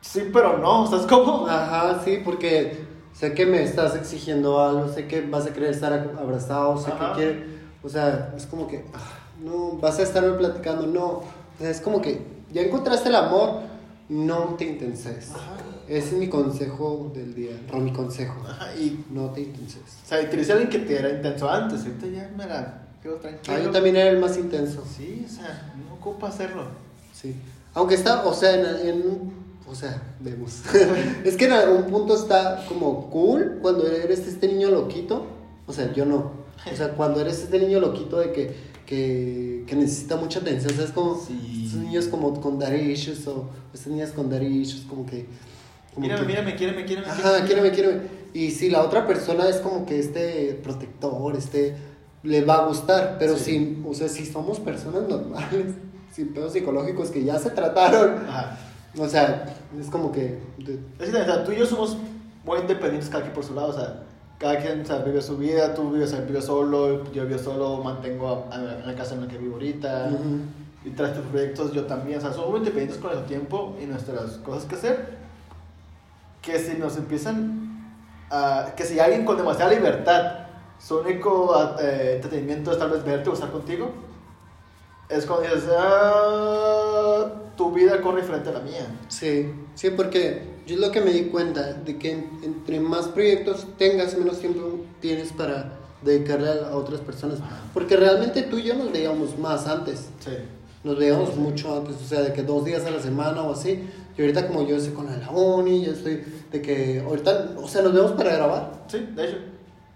Sí, pero no, ¿sabes cómo? Ajá, sí, porque sé que me estás exigiendo algo, sé que vas a querer estar abrazado, sé Ajá. que quiere, o sea, es como que, ah, no, vas a estarme platicando, no, o sea, es como que ya encontraste el amor, no te intenses. Ajá. Ese es mi consejo del día, o mi consejo, Ajá, y, no te intenses. o sea, utilicé a alguien que te era intenso antes, ahorita ya me la quedo tranquilo. Ah, yo también era el más intenso. Sí, o sea, no ocupa hacerlo. Sí. Aunque está, o sea, en, en o sea, vemos. es que en algún punto está como cool cuando eres este niño loquito. O sea, yo no. O sea, cuando eres este niño loquito de que, que, que necesita mucha atención, o sea, es como Sí. estos niños como con daddy issues o estas niñas con daddy issues, como que... Mírame, mírame, quiéreme, quiéreme. Ajá, quiéreme, quiéreme. Y si la otra persona es como que este protector, este, le va a gustar, pero Sí. sin, o sea, si somos personas normales, sin pedos psicológicos que ya se trataron, Ajá. o sea, es como que, Es que, o sea, tú y yo somos muy independientes cada quien por su lado, o sea, cada quien o sea, vive su vida, tú vives, vives solo, yo vivo solo, mantengo a, a la casa en la que vivo ahorita, Ujú. y tras tus proyectos yo también, o sea, somos muy independientes con nuestro tiempo y nuestras cosas que hacer, que si nos empiezan a, que si alguien con demasiada libertad, su único eh, entretenimiento es tal vez verte o estar contigo, es cuando dices, ah, tu vida corre frente a la mía. sí, sí, porque yo es lo que me di cuenta, de que en- entre más proyectos tengas, menos tiempo tienes para dedicarle a, a otras personas, porque realmente tú y yo nos veíamos más antes. Sí. Nos veíamos mucho antes, o sea, de que dos días a la semana o así. Y ahorita como yo estoy con la uni, yo estoy de que ahorita, o sea, nos vemos para grabar Sí, de hecho.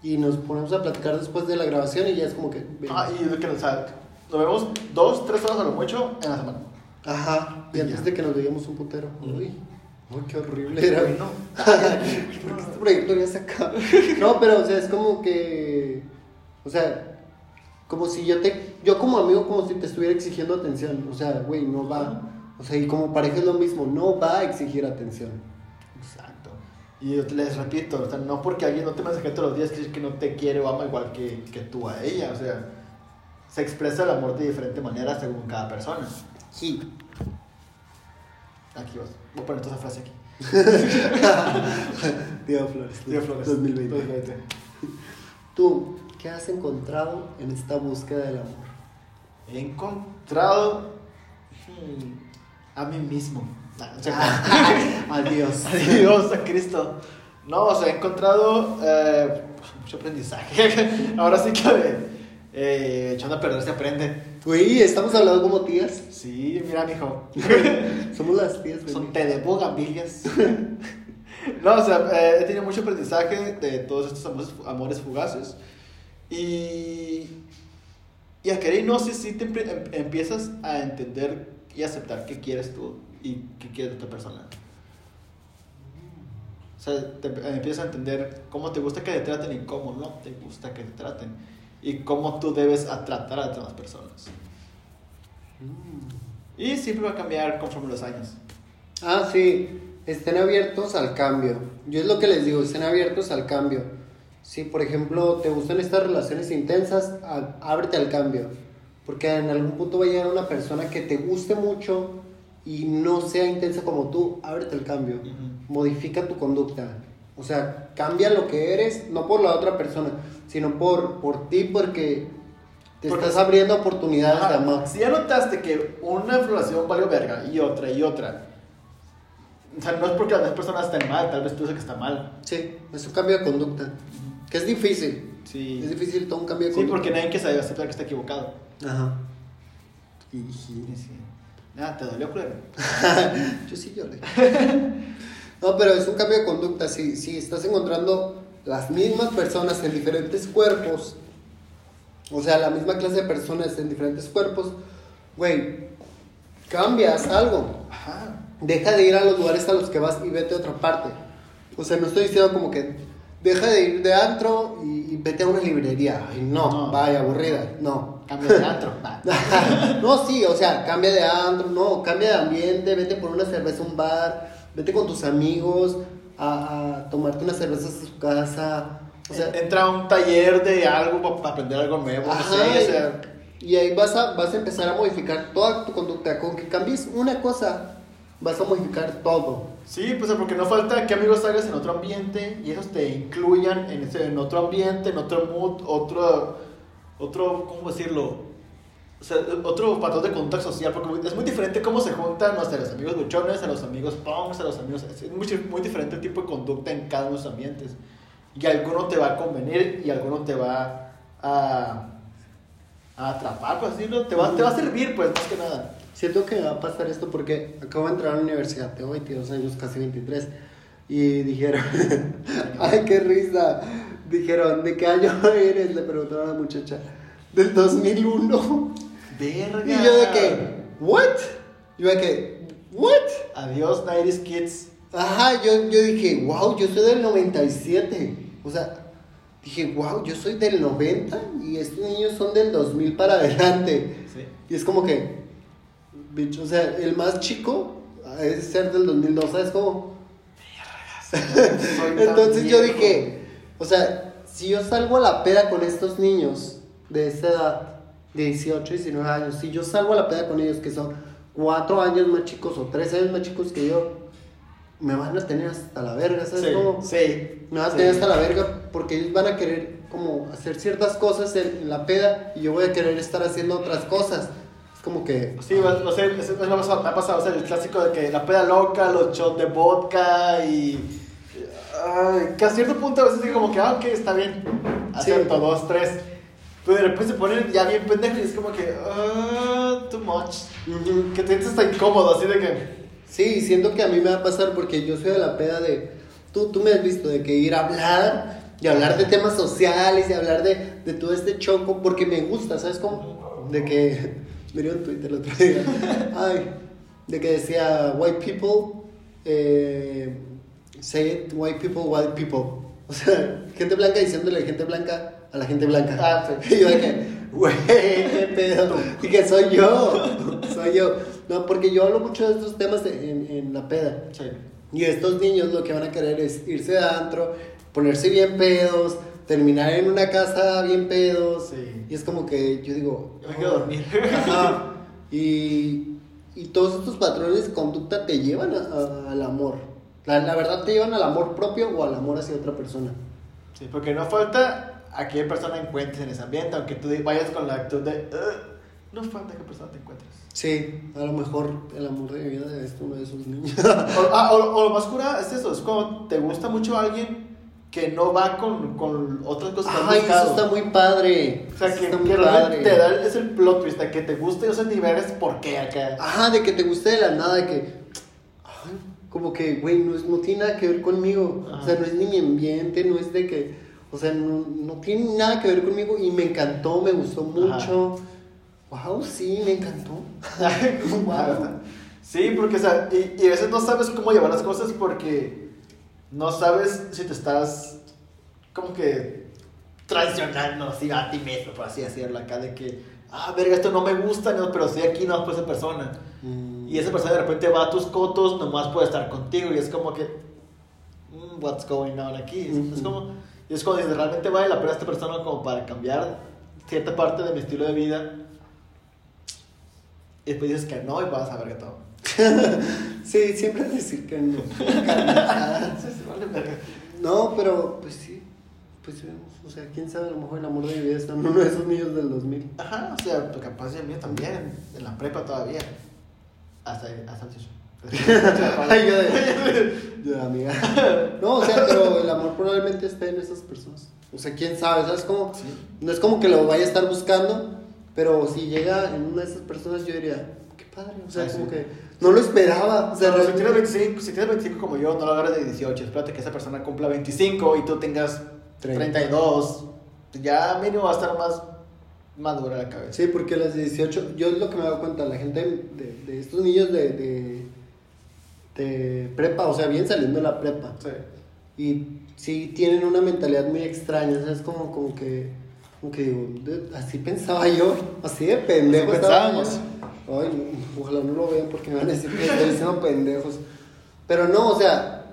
y nos ponemos a platicar después de la grabación y ya es como que... Ah, y de que sea, nos vemos dos, tres horas a lo mucho en la semana. Ajá, y Y antes ya. de que nos veíamos un putero. Uy, uy, qué horrible era. Uy, no. Porque este proyecto ya se acaba. No, pero o sea, es como que... O sea, como si yo te... Yo como amigo como si te estuviera exigiendo atención. O sea, güey, no va. O sea, y como pareja es lo mismo, no va a exigir atención. Exacto. Y les repito, o sea, no porque alguien no te mensaje todos los días quiere decir que no te quiere o ama igual que, que tú a ella. O sea, se expresa el amor de diferente manera según cada persona. Sí. Aquí vas. Voy a poner toda esa frase aquí. Tío Flores. Tío Flores. 2020. 2020. Tú, ¿qué has encontrado en esta búsqueda del amor? He encontrado. hmm, a mí mismo. O sea, Adiós. Adiós a Cristo. No, o sea, he encontrado eh, mucho aprendizaje. Ahora sí que eh, echando a perder se aprende. Güey, estamos hablando como tías. Sí, mira, mijo. Somos las tías, Son güey. té de bugambilias. no, o sea, eh, he tenido mucho aprendizaje de todos estos amores, amores fugaces. Y, y a querer no sé si te em- empiezas a entender y aceptar qué quieres tú y qué quiere otra persona. O sea, te empiezas a entender cómo te gusta que te traten y cómo no te gusta que te traten. Y cómo tú debes a tratar a demás personas. Y siempre va a cambiar conforme los años. Ah, sí. Estén abiertos al cambio. Yo es lo que les digo, estén abiertos al cambio. Si, por ejemplo, te gustan estas relaciones intensas, ábrete al cambio. Porque en algún punto va a llegar una persona que te guste mucho y no sea intensa como tú, ábrete al cambio. Ujú. Modifica tu conducta. O sea, cambia lo que eres, no por la otra persona, sino por, por ti, porque te Porque- estás abriendo oportunidades de Ajá, amar. Si ya notaste que una relación valió verga y otra y otra, o sea, no es porque las demás personas estén mal, tal vez tú sabes que está mal. Sí, es un cambio de conducta. Que es difícil. Sí. Es difícil todo un cambio de Sí, porque nadie que sabe aceptar que está equivocado. Ajá. Sí, sí. Nada, te dolió, culero. Yo sí lloré. no, pero es un cambio de conducta. Si, si estás encontrando las mismas personas en diferentes cuerpos, o sea, la misma clase de personas en diferentes cuerpos, güey, cambias algo. Ajá. Deja de ir a los lugares a los que vas y vete a otra parte. O sea, no estoy diciendo como que deja de ir de antro y, y vete a una librería. Ay, no, No. vaya, aburrida. No. Cambio de antro. No, sí, o sea, cambia de antro, no, cambia de ambiente, vete por una cerveza a un bar, vete con tus amigos a, a tomarte unas cervezas a su casa. O sea, Entra a un taller de algo para aprender algo nuevo. ajá, no sé, o sea, y ahí vas a, vas a empezar a modificar toda tu conducta. Con que cambies una cosa, vas a modificar todo. Sí, pues porque no falta que amigos hagas en otro ambiente y esos te incluyan en, ese, en otro ambiente, en otro mood, otro, otro, ¿cómo decirlo? O sea, otro patrón de conducta social, porque es muy diferente cómo se juntan, no los amigos buchones, a los amigos punks, a los amigos... Es muy, muy diferente el tipo de conducta en cada uno de los ambientes. Y alguno te va a convenir y alguno te va a, a atrapar, pues decirlo, te va, te va a servir, pues, más que nada. Siento que va a pasar esto porque acabo de entrar a la universidad, tengo 22 años, casi 23, y dijeron, ay, qué risa, dijeron, ¿de qué año eres? Le preguntaron a la muchacha, del 2001. Verga. Y yo de que, ¿what? Yo de que, ¿what? Adiós, 90s Kids. Ajá, yo, yo dije, wow, yo soy del 97. O sea, dije, wow, yo soy del 90 y estos niños son del 2000 para adelante. Sí. Y es como que, bitch, o sea, el más chico es ser del 2002, ¿sabes cómo? Entonces yo dije, o sea, si yo salgo a la peda con estos niños de esa edad, de 18, 19 años, si yo salgo a la peda con ellos que son 4 años más chicos o 3 años más chicos que yo, me van a tener hasta la verga, ¿sabes Sí, cómo? sí. Me van a sí. tener hasta la verga porque ellos van a querer como hacer ciertas cosas en, en la peda y yo voy a querer estar haciendo otras cosas. Como que... Sí, o sea, es- es- me ha pasado, me ha pasado, o sea, el clásico de que la peda loca, los shots de vodka y... ay, que a cierto punto a veces digo como que, ah, ok, está bien, acepto, Sí. dos, tres. Pero de repente se ponen ya bien pendejos y es como que, ah, too much. Que te sientes hasta incómodo, así de que... Sí, siento que a mí me va a pasar porque yo soy de la peda de... Tú, tú me has visto de que ir a hablar y hablar de temas sociales y hablar de, de todo este choco porque me gusta, ¿sabes cómo? De que... Miré un Twitter el otro día. Ay, de que decía white people, eh, say it, white people, white people. O sea, gente blanca diciéndole gente blanca a la gente blanca. Ah, sí. Y yo que, güey, qué pedo. Dije, soy yo, soy yo. No, porque yo hablo mucho de estos temas de- en, en la peda. Sí. Y estos niños lo que van a querer es irse de antro, ponerse bien pedos, terminar en una casa bien pedos. Sí. Y es como que yo digo... Yo me quiero dormir. Ajá. Y, y todos estos patrones de conducta te llevan a- a- al amor. La, la verdad te llevan al amor propio o al amor hacia otra persona. Sí, porque no falta a qué persona encuentres en ese ambiente, aunque tú vayas con la actitud de, "Ugh, no falta qué persona te encuentres. Sí, a lo mejor el amor de mi vida es uno de esos niños. O, ah, o- o lo más cura es eso, es cuando te gusta mucho alguien que no va con, con otras cosas que Ay, eso buscado. está muy padre. O sea, Eso que, realmente te da, es el plot twist, de que te guste, o sea, ni ver es por qué acá. Ajá, de que te guste de la nada, de que. ay, como que, güey, no, es- no tiene nada que ver conmigo. Ajá. O sea, no es ni mi ambiente, no es de que. O sea, no, no tiene nada que ver conmigo y me encantó, me gustó mucho. Wow, sí, me encantó. Wow. Sí, porque, o sea, y, y a veces no sabes cómo llevar las cosas porque no sabes si te estás como que traicionando así a ti mismo, por así decirlo, acá de que, ah, verga, esto no me gusta, no, pero estoy aquí no por esa persona. Mm. Y esa persona de repente va a tus cotos, nomás puede estar contigo y es como que, mm, what's going on aquí? Es, es Ujú. como, y es como dices, realmente vale la pena esta persona como para cambiar cierta parte de mi estilo de vida. Y después dices que no y vas a ver que todo. Sí, siempre decir que no. No, pero pues sí. Pues vemos. O sea, quién sabe, a lo mejor el amor de mi vida está en uno de esos niños del 2000. Ajá, o sea, pues capaz de mí también, en la prepa todavía. Hasta, hasta el Ay, yo de, yo de amiga. No, o sea, pero el amor probablemente esté en esas personas. O sea, quién sabe, ¿sabes cómo? Sí. No es como que lo vaya a estar buscando, pero si llega en una de esas personas, yo diría, qué padre. O sea, como sí. que no lo esperaba. O sea, Pero si tienes, realmente- 25, si tienes 25 como yo, no lo agarres de 18. Espérate que esa persona cumpla 25 y tú tengas Treinta. 32. Ya mínimo va a estar más madura la cabeza. Sí, porque a las 18, yo es lo que me he dado cuenta, la gente de, de estos niños de, de, de prepa, o sea, bien saliendo de la prepa. Sí. Y sí tienen una mentalidad muy extraña, ¿sabes? Como, como que, como que digo, de- así pensaba yo, así de pendejo. Así pensábamos. yo. Ay, ojalá no lo vean porque me van a decir que estoy diciendo pendejos. Pero no, o sea,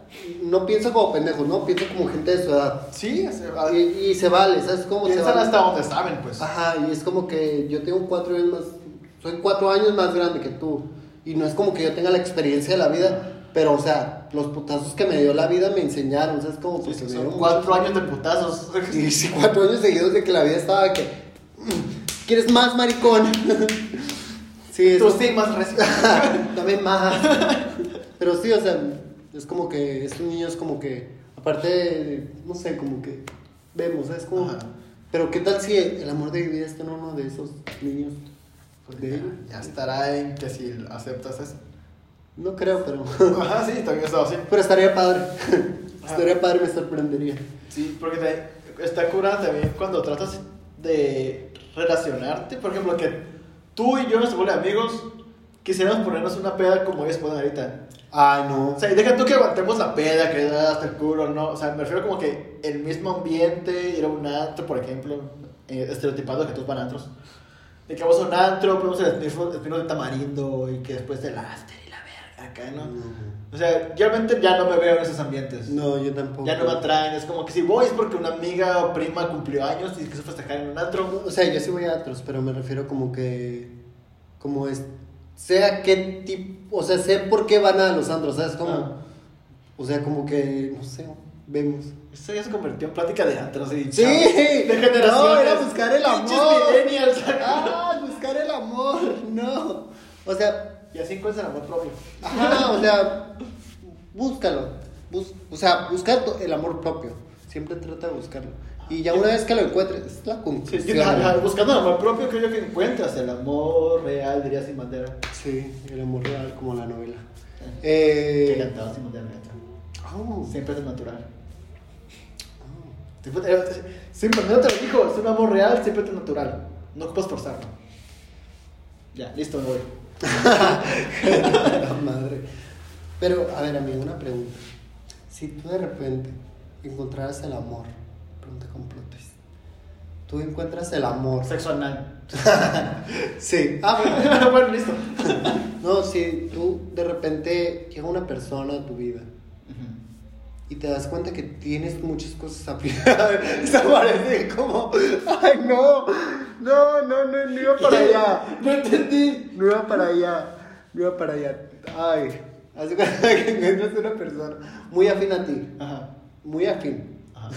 no pienso como pendejos, no, pienso como gente de su edad. Sí, se va. Y, y se vale, ¿sabes cómo se Piensan vale? hasta donde saben, pues. Ajá, y es como que yo tengo cuatro años más, soy cuatro años más grande que tú. Y no es como que yo tenga la experiencia de la vida, pero o sea, los putazos que me dio la vida me enseñaron, ¿sabes? Como Sí, porque sí, dieron cuatro años de putazos. Y sí, cuatro años seguidos de que la vida estaba que. "Mm, ¿Quieres más, maricón? sí, eso sí, más. Dame más. Pero sí, o sea, es como que estos niños como que, aparte, de- no sé, como que vemos, ¿sabes? Como, Ajá. pero ¿qué tal si el amor de mi vida está en uno de esos niños? Pues De ya, ya estará en que si aceptas eso. No creo, pero... Ajá, sí, también está así. Pero estaría padre. Ajá. estaría padre, me sorprendería. Sí, porque te- está curada también cuando tratas de relacionarte. Por ejemplo, que tú y yo nos vuelven amigos, quisiéramos ponernos una peda como ellos ponen ahorita. Ay, no. O sea, y deja tú que aguantemos la peda, que hasta el culo, ¿no? O sea, me refiero como que el mismo ambiente, ir a un antro, por ejemplo, eh, estereotipado que todos van a antros. De que vamos a un antro, ponemos el espino de tamarindo y que después del after acá, ¿no? O sea, yo realmente ya no me veo en esos ambientes. No, yo tampoco. Ya no me atraen, es como que si voy es porque una amiga o prima cumplió años y quiso festejar en un antro. O sea, yo sí voy a otros, pero me refiero como que. Como es. Sea qué tipo. O sea, sé por qué van a los andros, ¿sabes? Como. Ah. O sea, como que. No sé, vemos. Eso ya se convirtió en plática de antros y ¡Sí! de generaciones. No, era buscar el amor. ¡Ah! Buscar el amor. No. O sea. Y así encuentras el amor propio. Ajá, o sea. Búscalo. Bus- o sea, buscar el amor propio. Siempre trata de buscarlo. Y ya una vez que lo encuentres, es la Sí, conclusión. yo- buscando el amor propio creo yo que encuentras el amor real, diría sin bandera. Sí, el amor real como la novela. Que Eh, cantaba sin bandera, oh, Siempre es natural. oh. Siempre, eh, no te lo dijo, es un amor real, siempre es natural. No puedes forzarlo. Ya, listo, me voy. La madre. Pero, a ver, amigo, una pregunta. Si tú de repente encontraras el amor, pregunta con plot twist. Tú encuentras el amor. Sexo anal. Sí. Ah, bueno. bueno, listo. No, si tú de repente llega una persona a tu vida y te das cuenta que tienes muchas cosas a Se parece como. Ay, no. No, no, no, no iba para allá. No entendí. No iba para allá. No iba para allá. Ay. Cuenta que encuentras una persona muy afín a ti. Ajá. Muy afín. Ajá.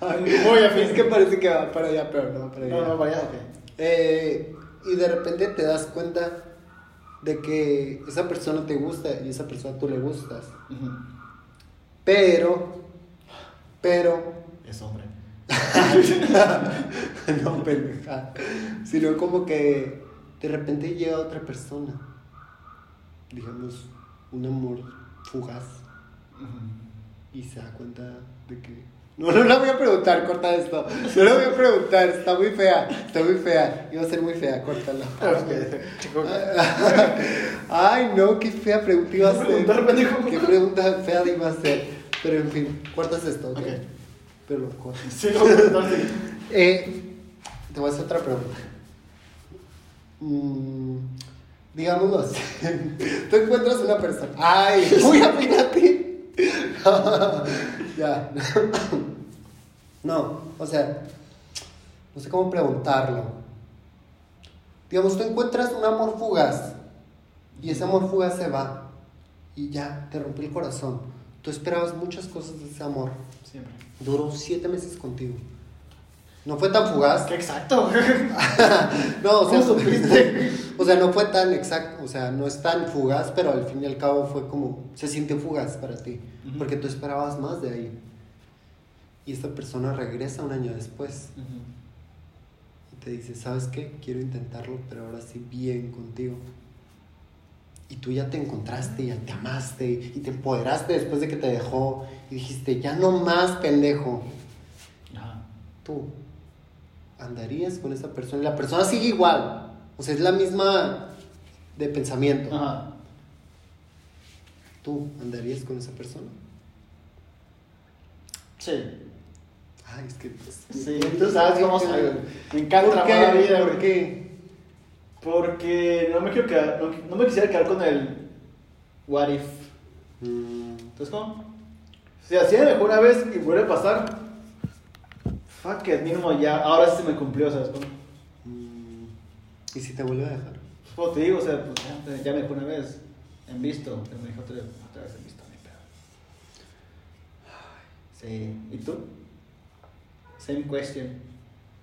Ay, Muy afín. Es que parece que va para allá, pero no va para allá. No, no, vaya, ok. Eh, y de repente te das cuenta de que esa persona te gusta y esa persona tú le gustas. Ujú. Pero, pero, Es hombre. no pendeja, sino como que de repente llega otra persona, digamos, un amor fugaz. Y se da cuenta de que... No, no la voy a preguntar, corta esto. No la voy a preguntar, está muy fea, está muy fea. Iba a ser muy fea, córtala. Ay, no, qué fea pregunta iba a ser. Qué pregunta fea iba a ser. Pero en fin, cortas esto, ¿ok? Pero lo cortas. Sí, sí. Eh, te voy a hacer otra pregunta. Mm, digámoslo así. Tú encuentras una persona. ¡Ay! ¡Uy, apínate! Ya. no, o sea, no sé cómo preguntarlo. Digamos, tú encuentras un amor fugaz y ese amor fugaz se va y ya te rompe el corazón. Tú esperabas muchas cosas de ese amor. Siempre. Duró siete meses contigo. No fue tan fugaz. Qué exacto. No, o sea, ¿Cómo supiste? o sea, no fue tan exacto, o sea, no es tan fugaz, pero al fin y al cabo fue como, se siente fugaz para ti, porque tú esperabas más de ahí. Y esta persona regresa un año después y te dice, ¿sabes qué? Quiero intentarlo, pero ahora sí bien contigo. Y tú ya te encontraste, ya te amaste y te empoderaste después de que te dejó y dijiste, ya no más pendejo. Ajá. tú andarías con esa persona y la persona sigue igual. O sea, es la misma de pensamiento. Ajá. ¿Tú andarías con esa persona? Sí. Ay, es que... pues, Sí, tú sabes cómo soy. Me encanta ¿Por la vida, ¿Por qué? Porque no me quiero quedar, no, no me quisiera quedar con el what if. Mm, Entonces, ¿cómo? Si así me dejó una vez y vuelve a pasar, fuck it, mínimo ya, ahora sí se me cumplió, ¿sabes cómo? mm, ¿Y si te vuelve a dejar? Como te digo, o sea, pues ya, ya me dejó una vez en visto, pero me dijo otra, otra vez en visto, mi pedo. Sí, ¿y tú? Same question.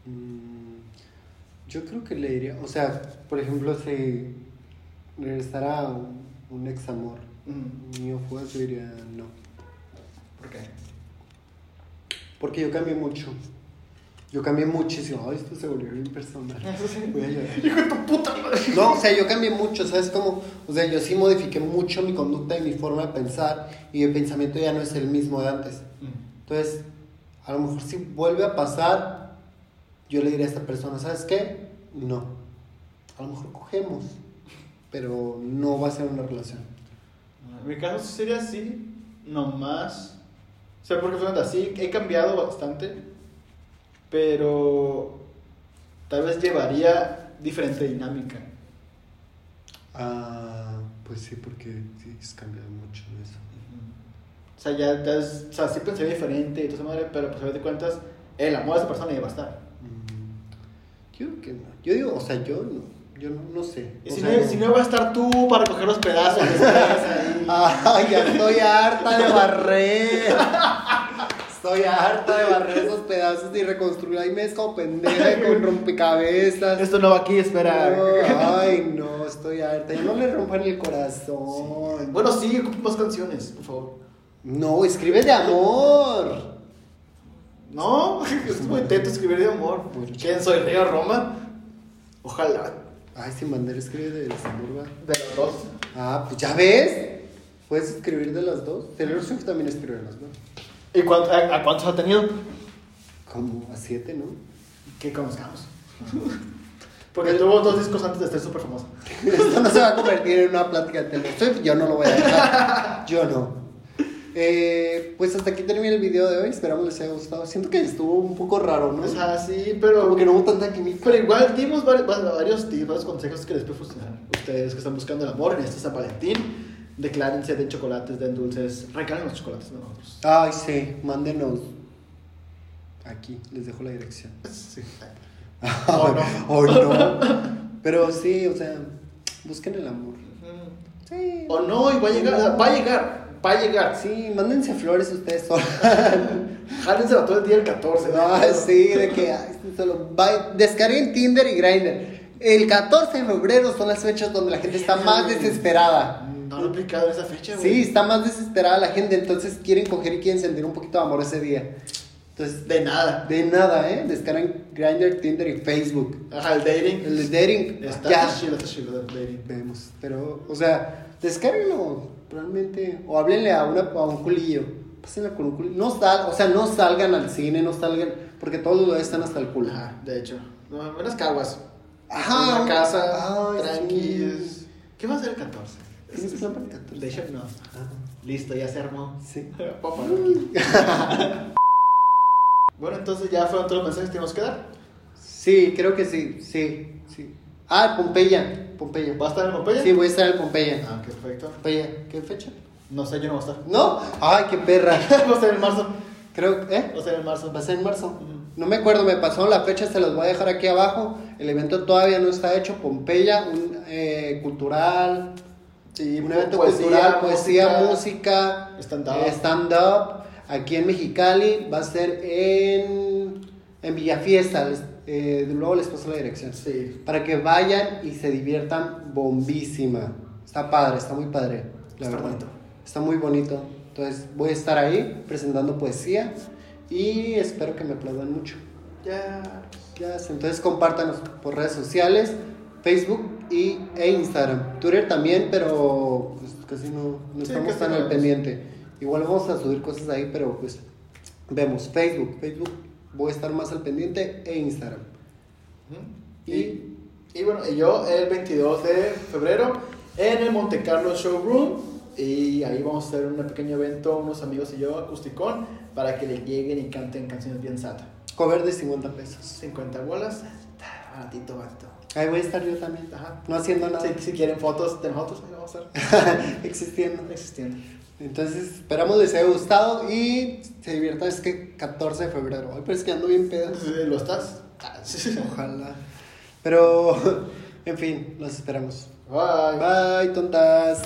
Mm, yo creo que le diría... O sea, por ejemplo, si regresara un, un ex amor Mm, mío fugaz, yo diría no. ¿Por qué? Porque yo cambié mucho. Yo cambié muchísimo. Ay, esto se volvió bien personal. Voy a llorar. Hijo de tu puta madre. No, o sea, yo cambié mucho, ¿sabes cómo? O sea, yo sí modifiqué mucho mi conducta y mi forma de pensar y mi pensamiento ya no es el mismo de antes. Entonces, a lo mejor si vuelve a pasar, yo le diré a esta persona, ¿sabes qué? No. A lo mejor cogemos, pero no va a ser una relación. En mi caso sí sería así, nomás. O sea, porque fue así, he cambiado bastante, pero tal vez llevaría diferente dinámica. Ah, pues sí, porque sí, has cambiado mucho en eso. O sea, ya, ya es- o sea, sí pensaría diferente y toda esa madre, pero pues a ver de cuentas, el amor de esa persona ya va a estar. Mm, Yo digo que no. Yo digo, o sea, yo no. Yo no, no sé. Y si, sea, no, si no va a estar tú para coger los pedazos. Ay, ya estoy harta de barrer. Estoy harta de barrer esos pedazos y reconstruir. Ahí me es como pendeja con rompecabezas. Esto no va aquí, espera. No, ay, no, estoy harta. Ya no le rompan el corazón. Bueno, sí, ocupo más canciones, por favor. No, escribe de amor. No, es muy teto escribir de amor. Bueno. ¿Quién soy? ¿Río Roma? Ojalá. Ay, si Mandela escribe de desamor. De los dos. Ah, pues ya ves. Puedes escribir de las dos. Taylor Swift también escribe de las dos. ¿Y cuánto- a, a cuántos ha tenido? Como a siete, ¿no? Que conozcamos. Porque tuvo dos discos antes de ser súper famoso. Esto no se va a convertir en una plática de Taylor Swift. Yo no lo voy a dejar. Yo no. Eh, pues hasta aquí termina el video de hoy. Esperamos les haya gustado. Siento que estuvo un poco raro, ¿no? O sea, sí, pero. Como que no hubo tanta química. Pero igual dimos varios, varios tips, varios consejos que les puede funcionar. Ustedes que están buscando el amor en este San Valentín, declárense, den chocolates, den dulces, regalen los chocolates de nosotros. Ay, sí. Mándenos. Aquí. Les dejo la dirección. Sí. Oh, no. Oh, no. Pero sí, o sea, busquen el amor. Sí. O no, y va a llegar, va a llegar, va a llegar. Sí, mándense flores ustedes solos. Jálensela todo el día el 14. ¿no? Ah, sí, de que ay, solo va- descarguen Tinder y Grindr. El 14 de febrero son las fechas donde la gente está más desesperada. No lo he aplicado esa fecha, güey. Sí, está más desesperada la gente, entonces quieren coger y quieren sentir un poquito de amor ese día. Entonces, De nada. de nada, ¿eh? Descargan Grindr, Tinder y Facebook. Ajá, el dating. El dating, Está ya. chido, está chido el dating. Vemos, pero, o sea, descárguenlo realmente, o háblenle a, una, a un culillo, pásenla con un culillo, no sal, o sea, no salgan al cine, no salgan, porque todos los lugares están hasta el culo. Ajá, de hecho. No, caguas. Ajá. En la casa, Ay, sí. ¿Qué va a ser el 14? ¿Tienes plan para el 14? De hecho, no. Ajá. Listo, ya se armó. Sí. Papá. bueno, entonces ya fueron todos los mensajes que tenemos que dar. Sí, creo que sí, sí, sí. Ah, Pompeya, Pompeya. ¿Va a estar en Pompeya? Sí, voy a estar en Pompeya. Ah, ok, perfecto. Pompeya, ¿qué fecha? No sé, yo no voy a estar. ¿No? Ay, qué perra. va a estar en marzo. Creo, ¿eh? Va a estar en marzo. Va a ser en marzo. No me acuerdo, me pasaron la fecha, se los voy a dejar aquí abajo. El evento todavía no está hecho. Pompeya, un eh, cultural, Sí, un evento poesía, cultural, poesía, música, stand-up. eh, stand-up. Aquí en Mexicali va a ser en, en Villafiesta. eh, luego les paso la dirección. Sí. Para que vayan y se diviertan bombísima. Está padre, está muy padre. La Está verdad. bonito. Está muy bonito. Entonces voy a estar ahí presentando poesía y espero que me aplaudan mucho. Ya. Ya, entonces compártanos por redes sociales, Facebook y, e Instagram. Twitter también, pero pues, casi no, no Sí, estamos tan al pendiente. Igual vamos a subir cosas ahí, pero pues vemos Facebook. Facebook voy a estar más al pendiente e Instagram. Y, y bueno, y yo el 22 de febrero en el Monte Carlo Showroom. Y ahí vamos a hacer un pequeño evento, unos amigos y yo, acusticón, para que le lleguen y canten canciones bien sata. Cover de 50 pesos. 50 bolas, baratito. Ahí voy a estar yo también. Ajá. No haciendo nada. Si, si quieren fotos de nosotros, ahí vamos a estar Existiendo. existiendo. Entonces, esperamos les haya gustado y se diviertan. Es que 14 de febrero. Ay, pero es que ando bien pedo. ¿Lo estás? Ojalá. Pero, en fin, los esperamos. Bye. Bye, tontas.